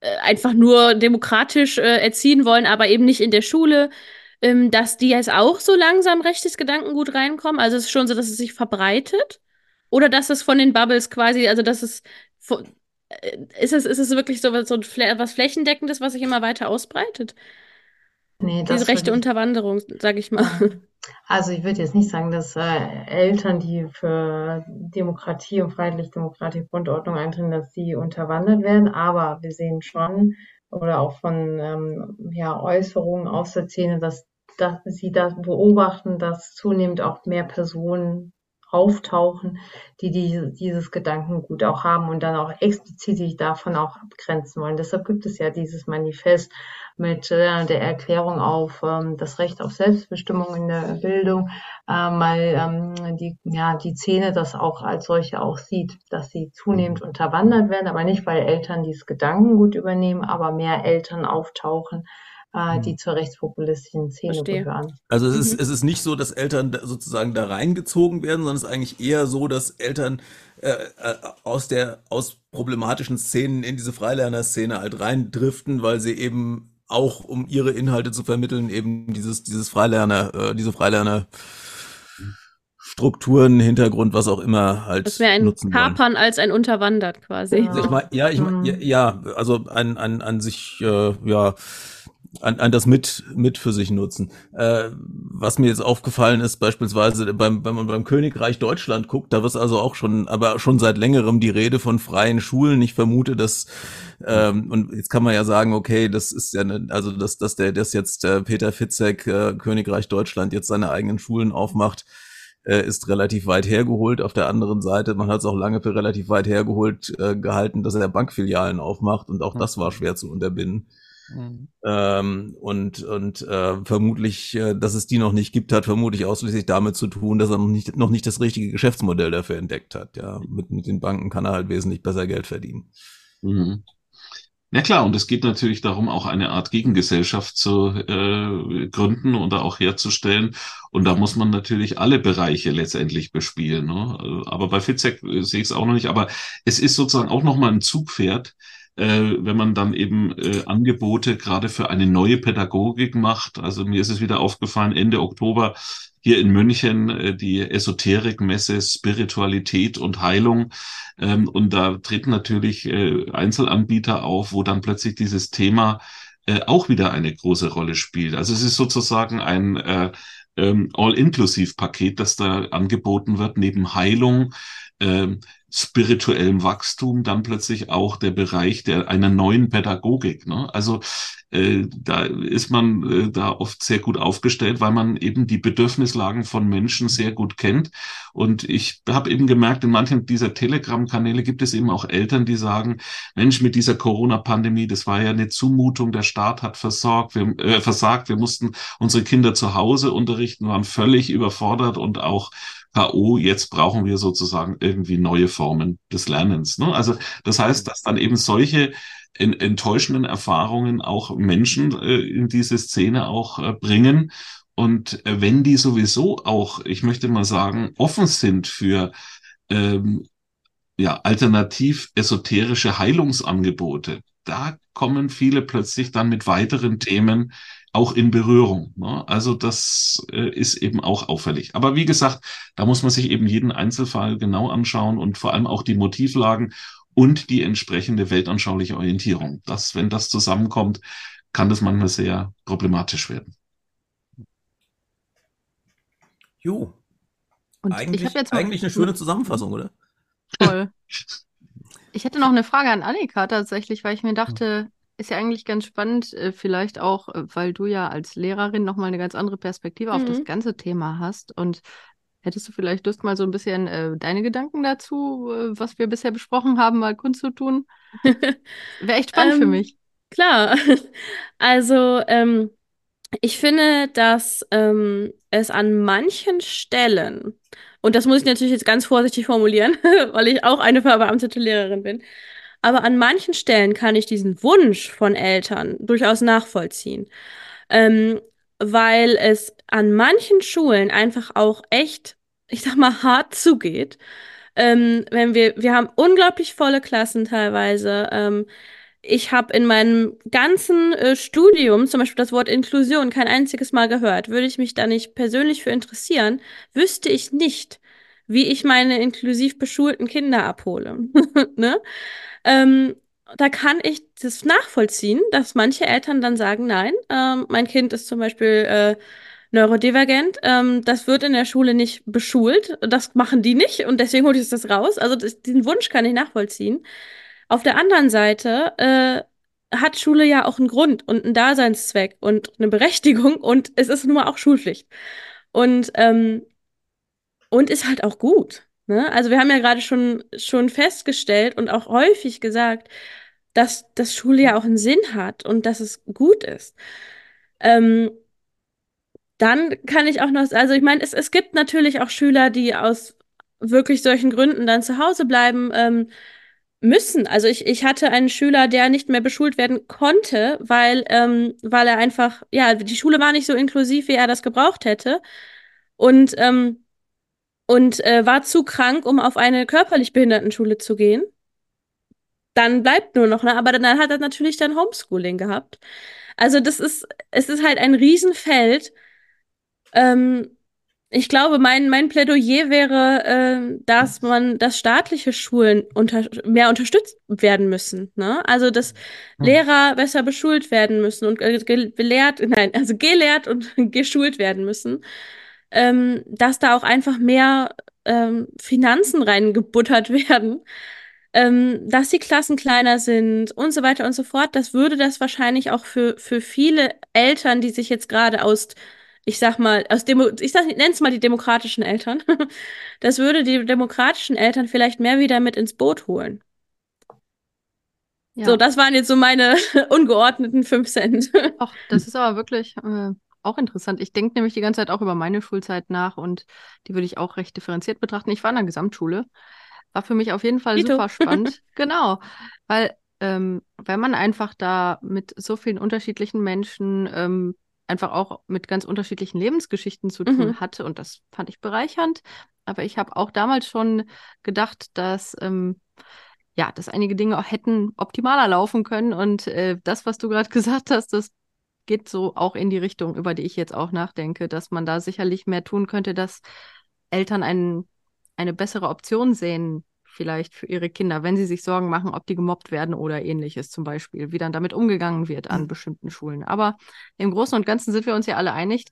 äh, einfach nur demokratisch äh, erziehen wollen, aber eben nicht in der Schule, ähm, dass die jetzt auch so langsam rechtes Gedankengut reinkommen. Also es ist schon so, dass es sich verbreitet. Oder dass es von den Bubbles quasi, also dass es äh, ist es, ist es wirklich so, so was Flächendeckendes, was sich immer weiter ausbreitet? Nee, Diese rechte Unterwanderung, sag ich mal. Also ich würde jetzt nicht sagen, dass äh, Eltern, die für Demokratie und freiheitlich-demokratische Grundordnung eintreten, dass sie unterwandert werden, aber wir sehen schon oder auch von ähm, ja, Äußerungen aus der Szene, dass, dass sie da beobachten, dass zunehmend auch mehr Personen auftauchen, die, die dieses Gedankengut auch haben und dann auch explizit sich davon auch abgrenzen wollen. Deshalb gibt es ja dieses Manifest mit äh, der Erklärung auf ähm, das Recht auf Selbstbestimmung in der Bildung, äh, weil ähm, die, ja, die Szene das auch als solche auch sieht, dass sie zunehmend mhm. unterwandert werden, aber nicht, weil Eltern dieses Gedankengut übernehmen, aber mehr Eltern auftauchen, äh, die mhm. zur rechtspopulistischen Szene Verstehe. gehören. Also es ist, mhm. es ist nicht so, dass Eltern sozusagen da reingezogen werden, sondern es ist eigentlich eher so, dass Eltern äh, äh, aus der aus problematischen Szenen in diese Freilerner-Szene halt reindriften, weil sie eben auch, um ihre Inhalte zu vermitteln, eben dieses, dieses Freilerner, äh, diese Freilerner Strukturen, Hintergrund, was auch immer halt. Das wäre ein nutzen Kapern wollen. als ein Unterwandert quasi. Ja, ich mein, ja, ich mein, ja, ja, also ein, ein, an sich, äh, ja, an, an das mit, mit für sich nutzen. Äh, was mir jetzt aufgefallen ist, beispielsweise beim, wenn man beim Königreich Deutschland guckt, da ist also auch schon, aber schon seit längerem die Rede von freien Schulen. Ich vermute, dass, ähm, und jetzt kann man ja sagen, okay, das ist ja, ne, also dass, dass der, dass jetzt äh, Peter Fitzek, äh, Königreich Deutschland jetzt seine eigenen Schulen aufmacht, äh, ist relativ weit hergeholt. Auf der anderen Seite, man hat es auch lange für relativ weit hergeholt äh, gehalten, dass er Bankfilialen aufmacht und auch das war schwer zu unterbinden. Mhm. Ähm, und und äh, vermutlich, äh, dass es die noch nicht gibt, hat vermutlich ausschließlich damit zu tun, dass er noch nicht, noch nicht das richtige Geschäftsmodell dafür entdeckt hat. Ja, mit, mit den Banken kann er halt wesentlich besser Geld verdienen. Mhm. Ja klar, und es geht natürlich darum, auch eine Art Gegengesellschaft zu äh, gründen oder auch herzustellen. Und da muss man natürlich alle Bereiche letztendlich bespielen. Ne? Aber bei Fitzek äh, sehe ich es auch noch nicht. Aber es ist sozusagen auch nochmal ein Zugpferd, äh, wenn man dann eben äh, Angebote gerade für eine neue Pädagogik macht. Also mir ist es wieder aufgefallen, Ende Oktober hier in München äh, die Esoterikmesse Spiritualität und Heilung. Ähm, und da treten natürlich äh, Einzelanbieter auf, wo dann plötzlich dieses Thema äh, auch wieder eine große Rolle spielt. Also es ist sozusagen ein äh, ähm, All-Inclusive-Paket, das da angeboten wird, neben Heilung, ähm, spirituellem Wachstum dann plötzlich auch der Bereich der einer neuen Pädagogik. Ne? Also äh, da ist man äh, da oft sehr gut aufgestellt, weil man eben die Bedürfnislagen von Menschen sehr gut kennt. Und ich habe eben gemerkt, in manchen dieser Telegram-Kanäle gibt es eben auch Eltern, die sagen, Mensch, mit dieser Corona-Pandemie, das war ja eine Zumutung, der Staat hat versorgt, wir, äh, versagt, wir mussten unsere Kinder zu Hause unterrichten, waren völlig überfordert und auch K.O., jetzt brauchen wir sozusagen irgendwie neue Formen des Lernens. Ne? Also das heißt, dass dann eben solche enttäuschenden Erfahrungen auch Menschen äh, in diese Szene auch äh, bringen. Und äh, wenn die sowieso auch, ich möchte mal sagen, offen sind für ähm, ja, alternativ esoterische Heilungsangebote, da kommen viele plötzlich dann mit weiteren Themen auch in Berührung. Ne? Also das äh, ist eben auch auffällig. Aber wie gesagt, da muss man sich eben jeden Einzelfall genau anschauen und vor allem auch die Motivlagen und die entsprechende weltanschauliche Orientierung. Das, wenn das zusammenkommt, kann das manchmal sehr problematisch werden. Jo. Und eigentlich, ich jetzt eigentlich eine schöne Zusammenfassung, oder? Toll. <laughs> Ich hätte noch eine Frage an Annika tatsächlich, weil ich mir dachte, ist ja eigentlich ganz spannend, äh, vielleicht auch, äh, weil du ja als Lehrerin nochmal eine ganz andere Perspektive mhm. auf das mhm. ganze Thema hast. Und hättest du vielleicht Lust, mal so ein bisschen äh, deine Gedanken dazu, äh, was wir bisher besprochen haben, mal kundzutun? <laughs> Wäre echt spannend ähm, für mich. Klar. <laughs> Also, ähm, ich finde, dass ähm, es an manchen Stellen, und das muss ich natürlich jetzt ganz vorsichtig formulieren, <laughs> weil ich auch eine verbeamtete Lehrerin bin, aber an manchen Stellen kann ich diesen Wunsch von Eltern durchaus nachvollziehen. Ähm, weil es an manchen Schulen einfach auch echt, ich sag mal, hart zugeht. Ähm, wenn wir, wir haben unglaublich volle Klassen teilweise. Ähm, ich habe in meinem ganzen äh, Studium zum Beispiel das Wort Inklusion kein einziges Mal gehört. Würde ich mich da nicht persönlich für interessieren, wüsste ich nicht, wie ich meine inklusiv beschulten Kinder abhole. <laughs> ne? Ähm, da kann ich das nachvollziehen, dass manche Eltern dann sagen, nein, ähm, mein Kind ist zum Beispiel äh, neurodivergent, ähm, das wird in der Schule nicht beschult, das machen die nicht und deswegen hole ich das raus. Also das, diesen Wunsch kann ich nachvollziehen. Auf der anderen Seite äh, hat Schule ja auch einen Grund und einen Daseinszweck und eine Berechtigung und es ist nun mal auch Schulpflicht. Und, ähm, und ist halt auch gut. Ne? Also wir haben ja gerade schon, schon festgestellt und auch häufig gesagt, dass das Schule ja auch einen Sinn hat und dass es gut ist. Ähm, dann kann ich auch noch, also ich meine, es, es gibt natürlich auch Schüler, die aus wirklich solchen Gründen dann zu Hause bleiben ähm, müssen. Also ich, ich hatte einen Schüler, der nicht mehr beschult werden konnte, weil, ähm, weil er einfach, ja, die Schule war nicht so inklusiv, wie er das gebraucht hätte. Und ähm, und äh, war zu krank, um auf eine körperlich Behindertenschule zu gehen. Dann bleibt nur noch, ne? aber dann, hat er natürlich dann Homeschooling gehabt. Also das ist, es ist halt ein Riesenfeld. Ähm, ich glaube, mein, mein Plädoyer wäre, äh, dass man, dass staatliche Schulen unter, mehr unterstützt werden müssen. Ne? Also, dass hm. Lehrer besser beschult werden müssen und äh, gelehrt, <laughs> nein, also gelehrt und <laughs> geschult werden müssen ähm, dass da auch einfach mehr ähm, Finanzen reingebuttert <laughs> werden, ähm, dass die Klassen kleiner sind und so weiter und so fort. Das würde das wahrscheinlich auch für, für viele Eltern, die sich jetzt gerade aus, ich sag mal, aus Demo ich nenne es mal die demokratischen Eltern, <laughs> das würde die demokratischen Eltern vielleicht mehr wieder mit ins Boot holen. Ja. So, das waren jetzt so meine <laughs> ungeordneten fünf Cent. Ach, das ist aber wirklich äh, auch interessant. Ich denke nämlich die ganze Zeit auch über meine Schulzeit nach und die würde ich auch recht differenziert betrachten. Ich war in der Gesamtschule. War für mich auf jeden Fall Ito. super spannend. <laughs> genau. Weil, ähm, wenn man einfach da mit so vielen unterschiedlichen Menschen ähm, einfach auch mit ganz unterschiedlichen Lebensgeschichten zu tun mhm. hatte und das fand ich bereichernd. Aber ich habe auch damals schon gedacht, dass ähm, ja, dass einige Dinge auch hätten optimaler laufen können. Und äh, das, was du gerade <laughs> gesagt hast, das geht so auch in die Richtung, über die ich jetzt auch nachdenke, dass man da sicherlich mehr tun könnte, dass Eltern ein, eine bessere Option sehen, vielleicht für ihre Kinder, wenn sie sich Sorgen machen, ob die gemobbt werden oder ähnliches zum Beispiel, wie dann damit umgegangen wird an mhm. bestimmten Schulen. Aber im Großen und Ganzen sind wir uns ja alle einig,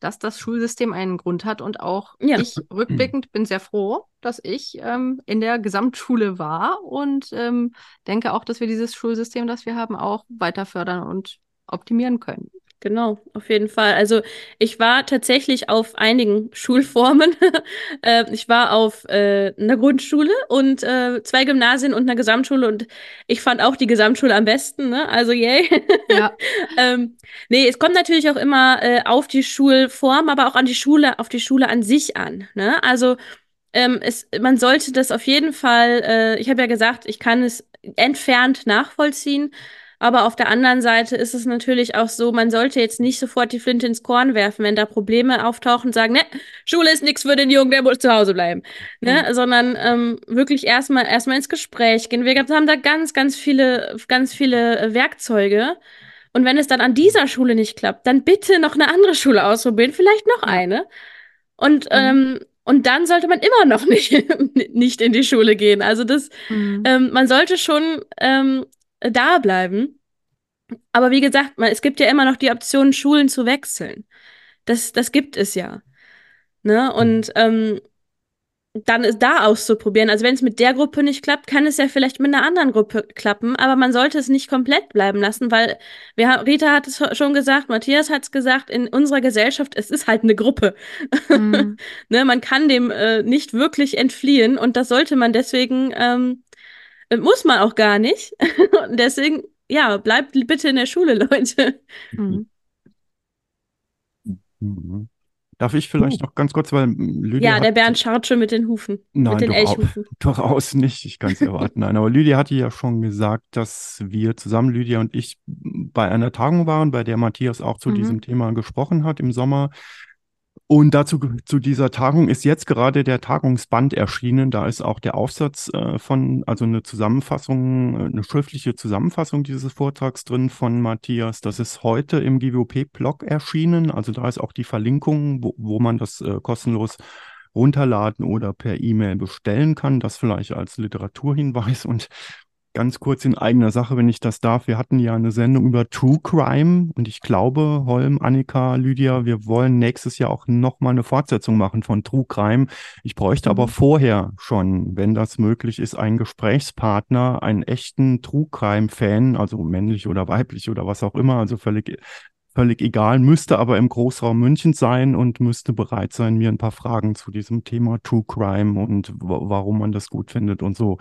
dass das Schulsystem einen Grund hat und auch ja. ich rückblickend bin sehr froh, dass ich ähm, in der Gesamtschule war und ähm, denke auch, dass wir dieses Schulsystem, das wir haben, auch weiter fördern und optimieren können. Genau, auf jeden Fall. Also ich war tatsächlich auf einigen <laughs> Schulformen. äh, ich war auf äh, einer Grundschule und äh, zwei Gymnasien und einer Gesamtschule und ich fand auch die Gesamtschule am besten. Ne? Also yay. Ja. <laughs> ähm, nee, es kommt natürlich auch immer äh, auf die Schulform, aber auch an die Schule, auf die Schule an sich an. Ne? Also ähm, es, man sollte das auf jeden Fall. Äh, ich habe ja gesagt, ich kann es entfernt nachvollziehen. Aber auf der anderen Seite ist es natürlich auch so, man sollte jetzt nicht sofort die Flinte ins Korn werfen, wenn da Probleme auftauchen und sagen, ne, Schule ist nichts für den Jungen, der muss zu Hause bleiben. Ne? Mhm. Sondern ähm, wirklich erstmal erstmal ins Gespräch gehen. Wir haben da ganz, ganz viele, ganz viele äh, Werkzeuge. Und wenn es dann an dieser Schule nicht klappt, dann bitte noch eine andere Schule ausprobieren, vielleicht noch eine. Und, mhm. ähm, und dann sollte man immer noch <laughs> nicht, nicht in die Schule gehen. Also das, mhm. ähm, man sollte schon ähm, da bleiben. Aber wie gesagt, man, es gibt ja immer noch die Option, Schulen zu wechseln. Das, das gibt es ja. Ne? Und ähm, dann ist da auszuprobieren. Also wenn es mit der Gruppe nicht klappt, kann es ja vielleicht mit einer anderen Gruppe klappen, aber man sollte es nicht komplett bleiben lassen, weil wir, Rita hat es schon gesagt, Matthias hat es gesagt, in unserer Gesellschaft, es ist halt eine Gruppe. Mhm. <laughs> ne, man kann dem äh, nicht wirklich entfliehen und das sollte man deswegen ähm, äh, muss man auch gar nicht. <laughs> Und deswegen, ja, bleibt bitte in der Schule, <laughs> Leute. Mhm. Mhm. Darf ich vielleicht uh. noch ganz kurz, weil Lydia. Ja, der Bernd schaut schon mit den Hufen. Nein, mit den Elchhufen. <laughs> durchaus nicht. Ich kann es erwarten. Nein, aber Lydia hatte ja schon gesagt, dass wir zusammen, Lydia und ich, bei einer Tagung waren, bei der Matthias auch zu mhm. diesem Thema gesprochen hat im Sommer. Und dazu zu dieser Tagung ist jetzt gerade der Tagungsband erschienen. Da ist auch der Aufsatz äh, von, also eine Zusammenfassung, äh, eine schriftliche Zusammenfassung dieses Vortrags drin von Matthias. Das ist heute im GWP-Blog erschienen. Also da ist auch die Verlinkung, wo, wo man das äh, kostenlos runterladen oder per E-Mail bestellen kann. Das vielleicht als Literaturhinweis. Und Ganz kurz in eigener Sache, wenn ich das darf. Wir hatten ja eine Sendung über True Crime und ich glaube, Holm, Annika, Lydia, wir wollen nächstes Jahr auch nochmal eine Fortsetzung machen von True Crime. Ich bräuchte mhm. aber vorher schon, wenn das möglich ist, einen Gesprächspartner, einen echten True Crime Fan, also männlich oder weiblich oder was auch immer, also völlig völlig egal, müsste aber im Großraum München sein und müsste bereit sein, mir ein paar Fragen zu diesem Thema True Crime und warum man das gut findet und so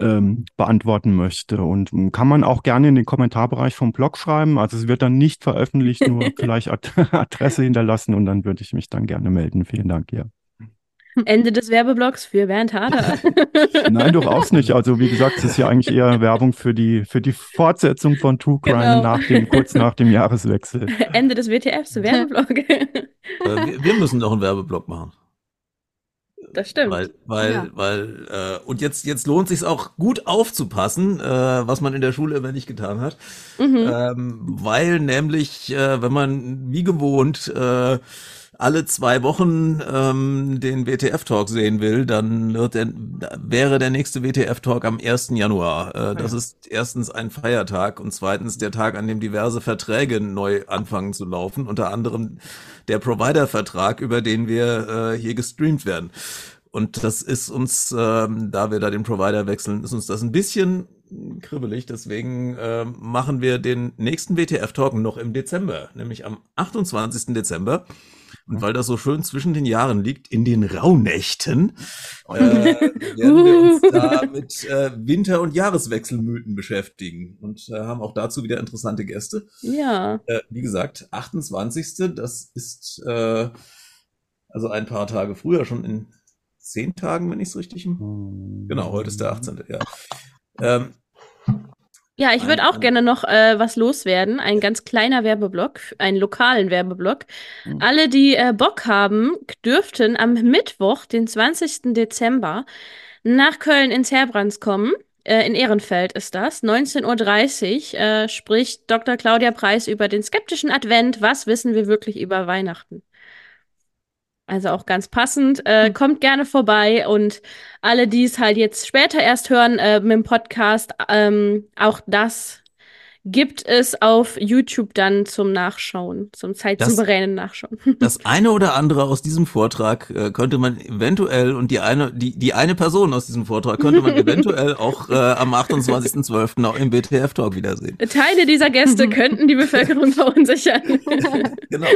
ähm, beantworten möchte. Und hm, kann man auch gerne in den Kommentarbereich vom Blog schreiben. Also es wird dann nicht veröffentlicht, nur <laughs> vielleicht Ad <laughs> Adresse hinterlassen und dann würde ich mich dann gerne melden. Vielen Dank, ja. Ende des Werbeblocks für Bernd Hader. <laughs> Nein, durchaus nicht. Also wie gesagt, es ist ja eigentlich eher Werbung für die, für die Fortsetzung von True Crime genau. nach dem, kurz nach dem Jahreswechsel. Ende des WTFs, Werbeblock. Äh, wir, wir müssen doch einen Werbeblock machen das stimmt. Weil, weil, ja. weil, äh, und jetzt, jetzt lohnt sich auch gut aufzupassen, äh, was man in der Schule immer nicht getan hat. Mhm. Ähm, weil nämlich, äh, wenn man wie gewohnt äh, alle zwei Wochen ähm, den WTF-Talk sehen will, dann wird der, wäre der nächste WTF-Talk am 1. Januar. Äh, das ja. ist erstens ein Feiertag und zweitens der Tag, an dem diverse Verträge neu anfangen zu laufen, unter anderem der Provider-Vertrag, über den wir äh, hier gestreamt werden. Und das ist uns, ähm, da wir da den Provider wechseln, ist uns das ein bisschen kribbelig. Deswegen äh, machen wir den nächsten WTF-Talk noch im Dezember, nämlich am 28. Dezember. Und weil das so schön zwischen den Jahren liegt, in den Rauhnächten, äh, <laughs> werden wir uns da mit äh, Winter- und Jahreswechselmythen beschäftigen und äh, haben auch dazu wieder interessante Gäste. Ja. Äh, wie gesagt, 28. Das ist äh, also ein paar Tage früher, schon in zehn Tagen, wenn ich es richtig. Genau, heute ist der 18. Ja. Ähm, ja, ich würde auch gerne noch äh, was loswerden. Ein ganz kleiner Werbeblock, einen lokalen Werbeblock. Mhm. Alle, die äh, Bock haben, dürften am Mittwoch, den 20. Dezember, nach Köln ins Herbrands kommen. äh, in Ehrenfeld ist das. 19.30 Uhr äh, spricht Dr. Claudia Preis über den skeptischen Advent. Was wissen wir wirklich über Weihnachten? Also auch ganz passend. Äh, hm. kommt gerne vorbei und alle, die es halt jetzt später erst hören äh, mit dem Podcast, ähm, auch das gibt es auf YouTube dann zum Nachschauen, zum zeitsouveränen Nachschauen. <laughs> Das eine oder andere aus diesem Vortrag äh, könnte man eventuell und die eine, die, die eine Person aus diesem Vortrag könnte man <laughs> eventuell auch äh, am 28.12. auch im BTF Talk wiedersehen. Teile dieser Gäste <laughs> könnten die Bevölkerung verunsichern. genau.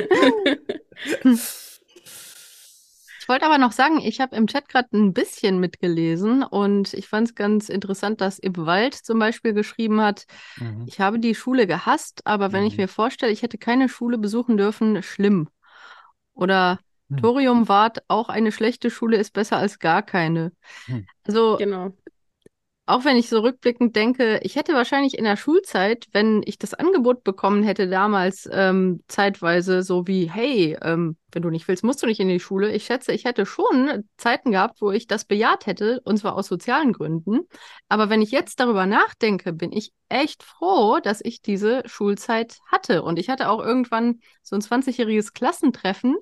Wollte aber noch sagen, ich habe im Chat gerade ein bisschen mitgelesen und ich fand es ganz interessant, dass Ib Wald zum Beispiel geschrieben hat, mhm. ich habe die Schule gehasst, aber wenn mhm. ich mir vorstelle, ich hätte keine Schule besuchen dürfen, schlimm. Oder mhm. Thorium Wart, auch eine schlechte Schule ist besser als gar keine. Mhm. Also genau auch wenn ich so rückblickend denke, ich hätte wahrscheinlich in der Schulzeit, wenn ich das Angebot bekommen hätte damals ähm, zeitweise so wie, hey, ähm, wenn du nicht willst, musst du nicht in die Schule. Ich schätze, ich hätte schon Zeiten gehabt, wo ich das bejaht hätte, und zwar aus sozialen Gründen. Aber wenn ich jetzt darüber nachdenke, bin ich echt froh, dass ich diese Schulzeit hatte. Und ich hatte auch irgendwann so ein 20-jähriges Klassentreffen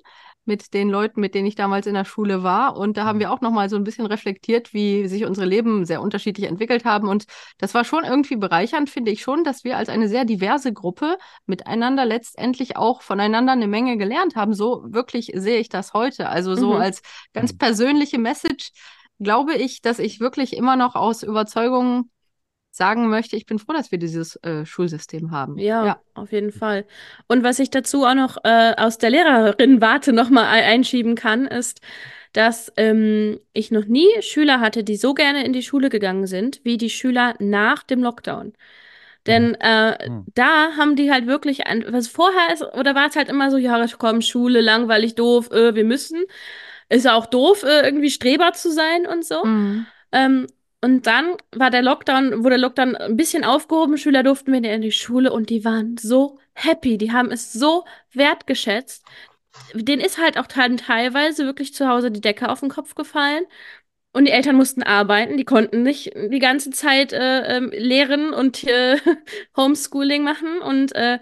mit den Leuten, mit denen ich damals in der Schule war. Und da haben mhm. wir auch nochmal so ein bisschen reflektiert, wie sich unsere Leben sehr unterschiedlich entwickelt haben. Und das war schon irgendwie bereichernd, finde ich schon, dass wir als eine sehr diverse Gruppe miteinander letztendlich auch voneinander eine Menge gelernt haben. So wirklich sehe ich das heute. Also so mhm. als ganz persönliche Message glaube ich, dass ich wirklich immer noch aus Überzeugung sagen möchte, ich bin froh, dass wir dieses äh, Schulsystem haben. Ja, ja, auf jeden Fall. Und was ich dazu auch noch äh, aus der Lehrerin-Warte nochmal einschieben kann, ist, dass ähm, ich noch nie Schüler hatte, die so gerne in die Schule gegangen sind, wie die Schüler nach dem Lockdown. Denn mhm. äh, mhm. da haben die halt wirklich, ein, was vorher ist, oder war es halt immer so, ja, komm, Schule, langweilig, doof, äh, wir müssen. Ist ja auch doof, äh, irgendwie Streber zu sein und so. Mhm. Ähm, und dann war der Lockdown, wurde der Lockdown ein bisschen aufgehoben, Schüler durften wieder in die Schule und die waren so happy, die haben es so wertgeschätzt. Den ist halt auch teilweise wirklich zu Hause die Decke auf den Kopf gefallen. Und die Eltern mussten arbeiten, die konnten nicht die ganze Zeit äh, äh, lehren und äh, <laughs> Homeschooling machen. Und äh,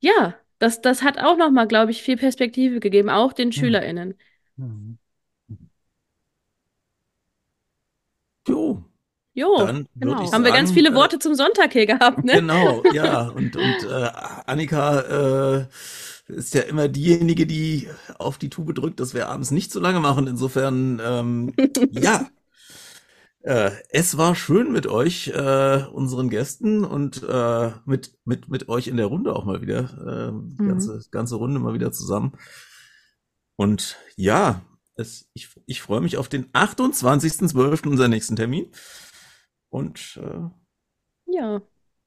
ja, das, das hat auch nochmal, glaube ich, viel Perspektive gegeben, auch den SchülerInnen. Mhm. Jo. Jo, dann genau. Haben sagen, wir ganz viele äh, Worte äh, zum Sonntag hier gehabt, ne? Genau, ja. <laughs> Und, und äh, Annika äh, ist ja immer diejenige, die auf die Tube drückt, dass wir abends nicht so lange machen. Insofern, ähm, <laughs> ja. Äh, es war schön mit euch, äh, unseren Gästen und äh, mit, mit, mit euch in der Runde auch mal wieder. Äh, mhm. ganze, ganze Runde mal wieder zusammen. Und ja, es, ich, ich freue mich auf den 28.12., unseren nächsten Termin. Und äh, ja.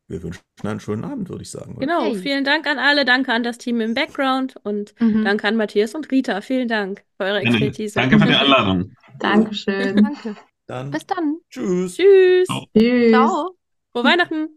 Wir wünschen einen schönen Abend, würde ich sagen. Genau, hey. vielen Dank an alle, danke an das Team im Background und mhm. danke an Matthias und Rita. Vielen Dank für eure Expertise. Danke für die Einladung. <laughs> Dankeschön. Danke. Dann Bis dann. Tschüss. Tschüss. Ciao. Tschüss. Ciao. Frohe Weihnachten.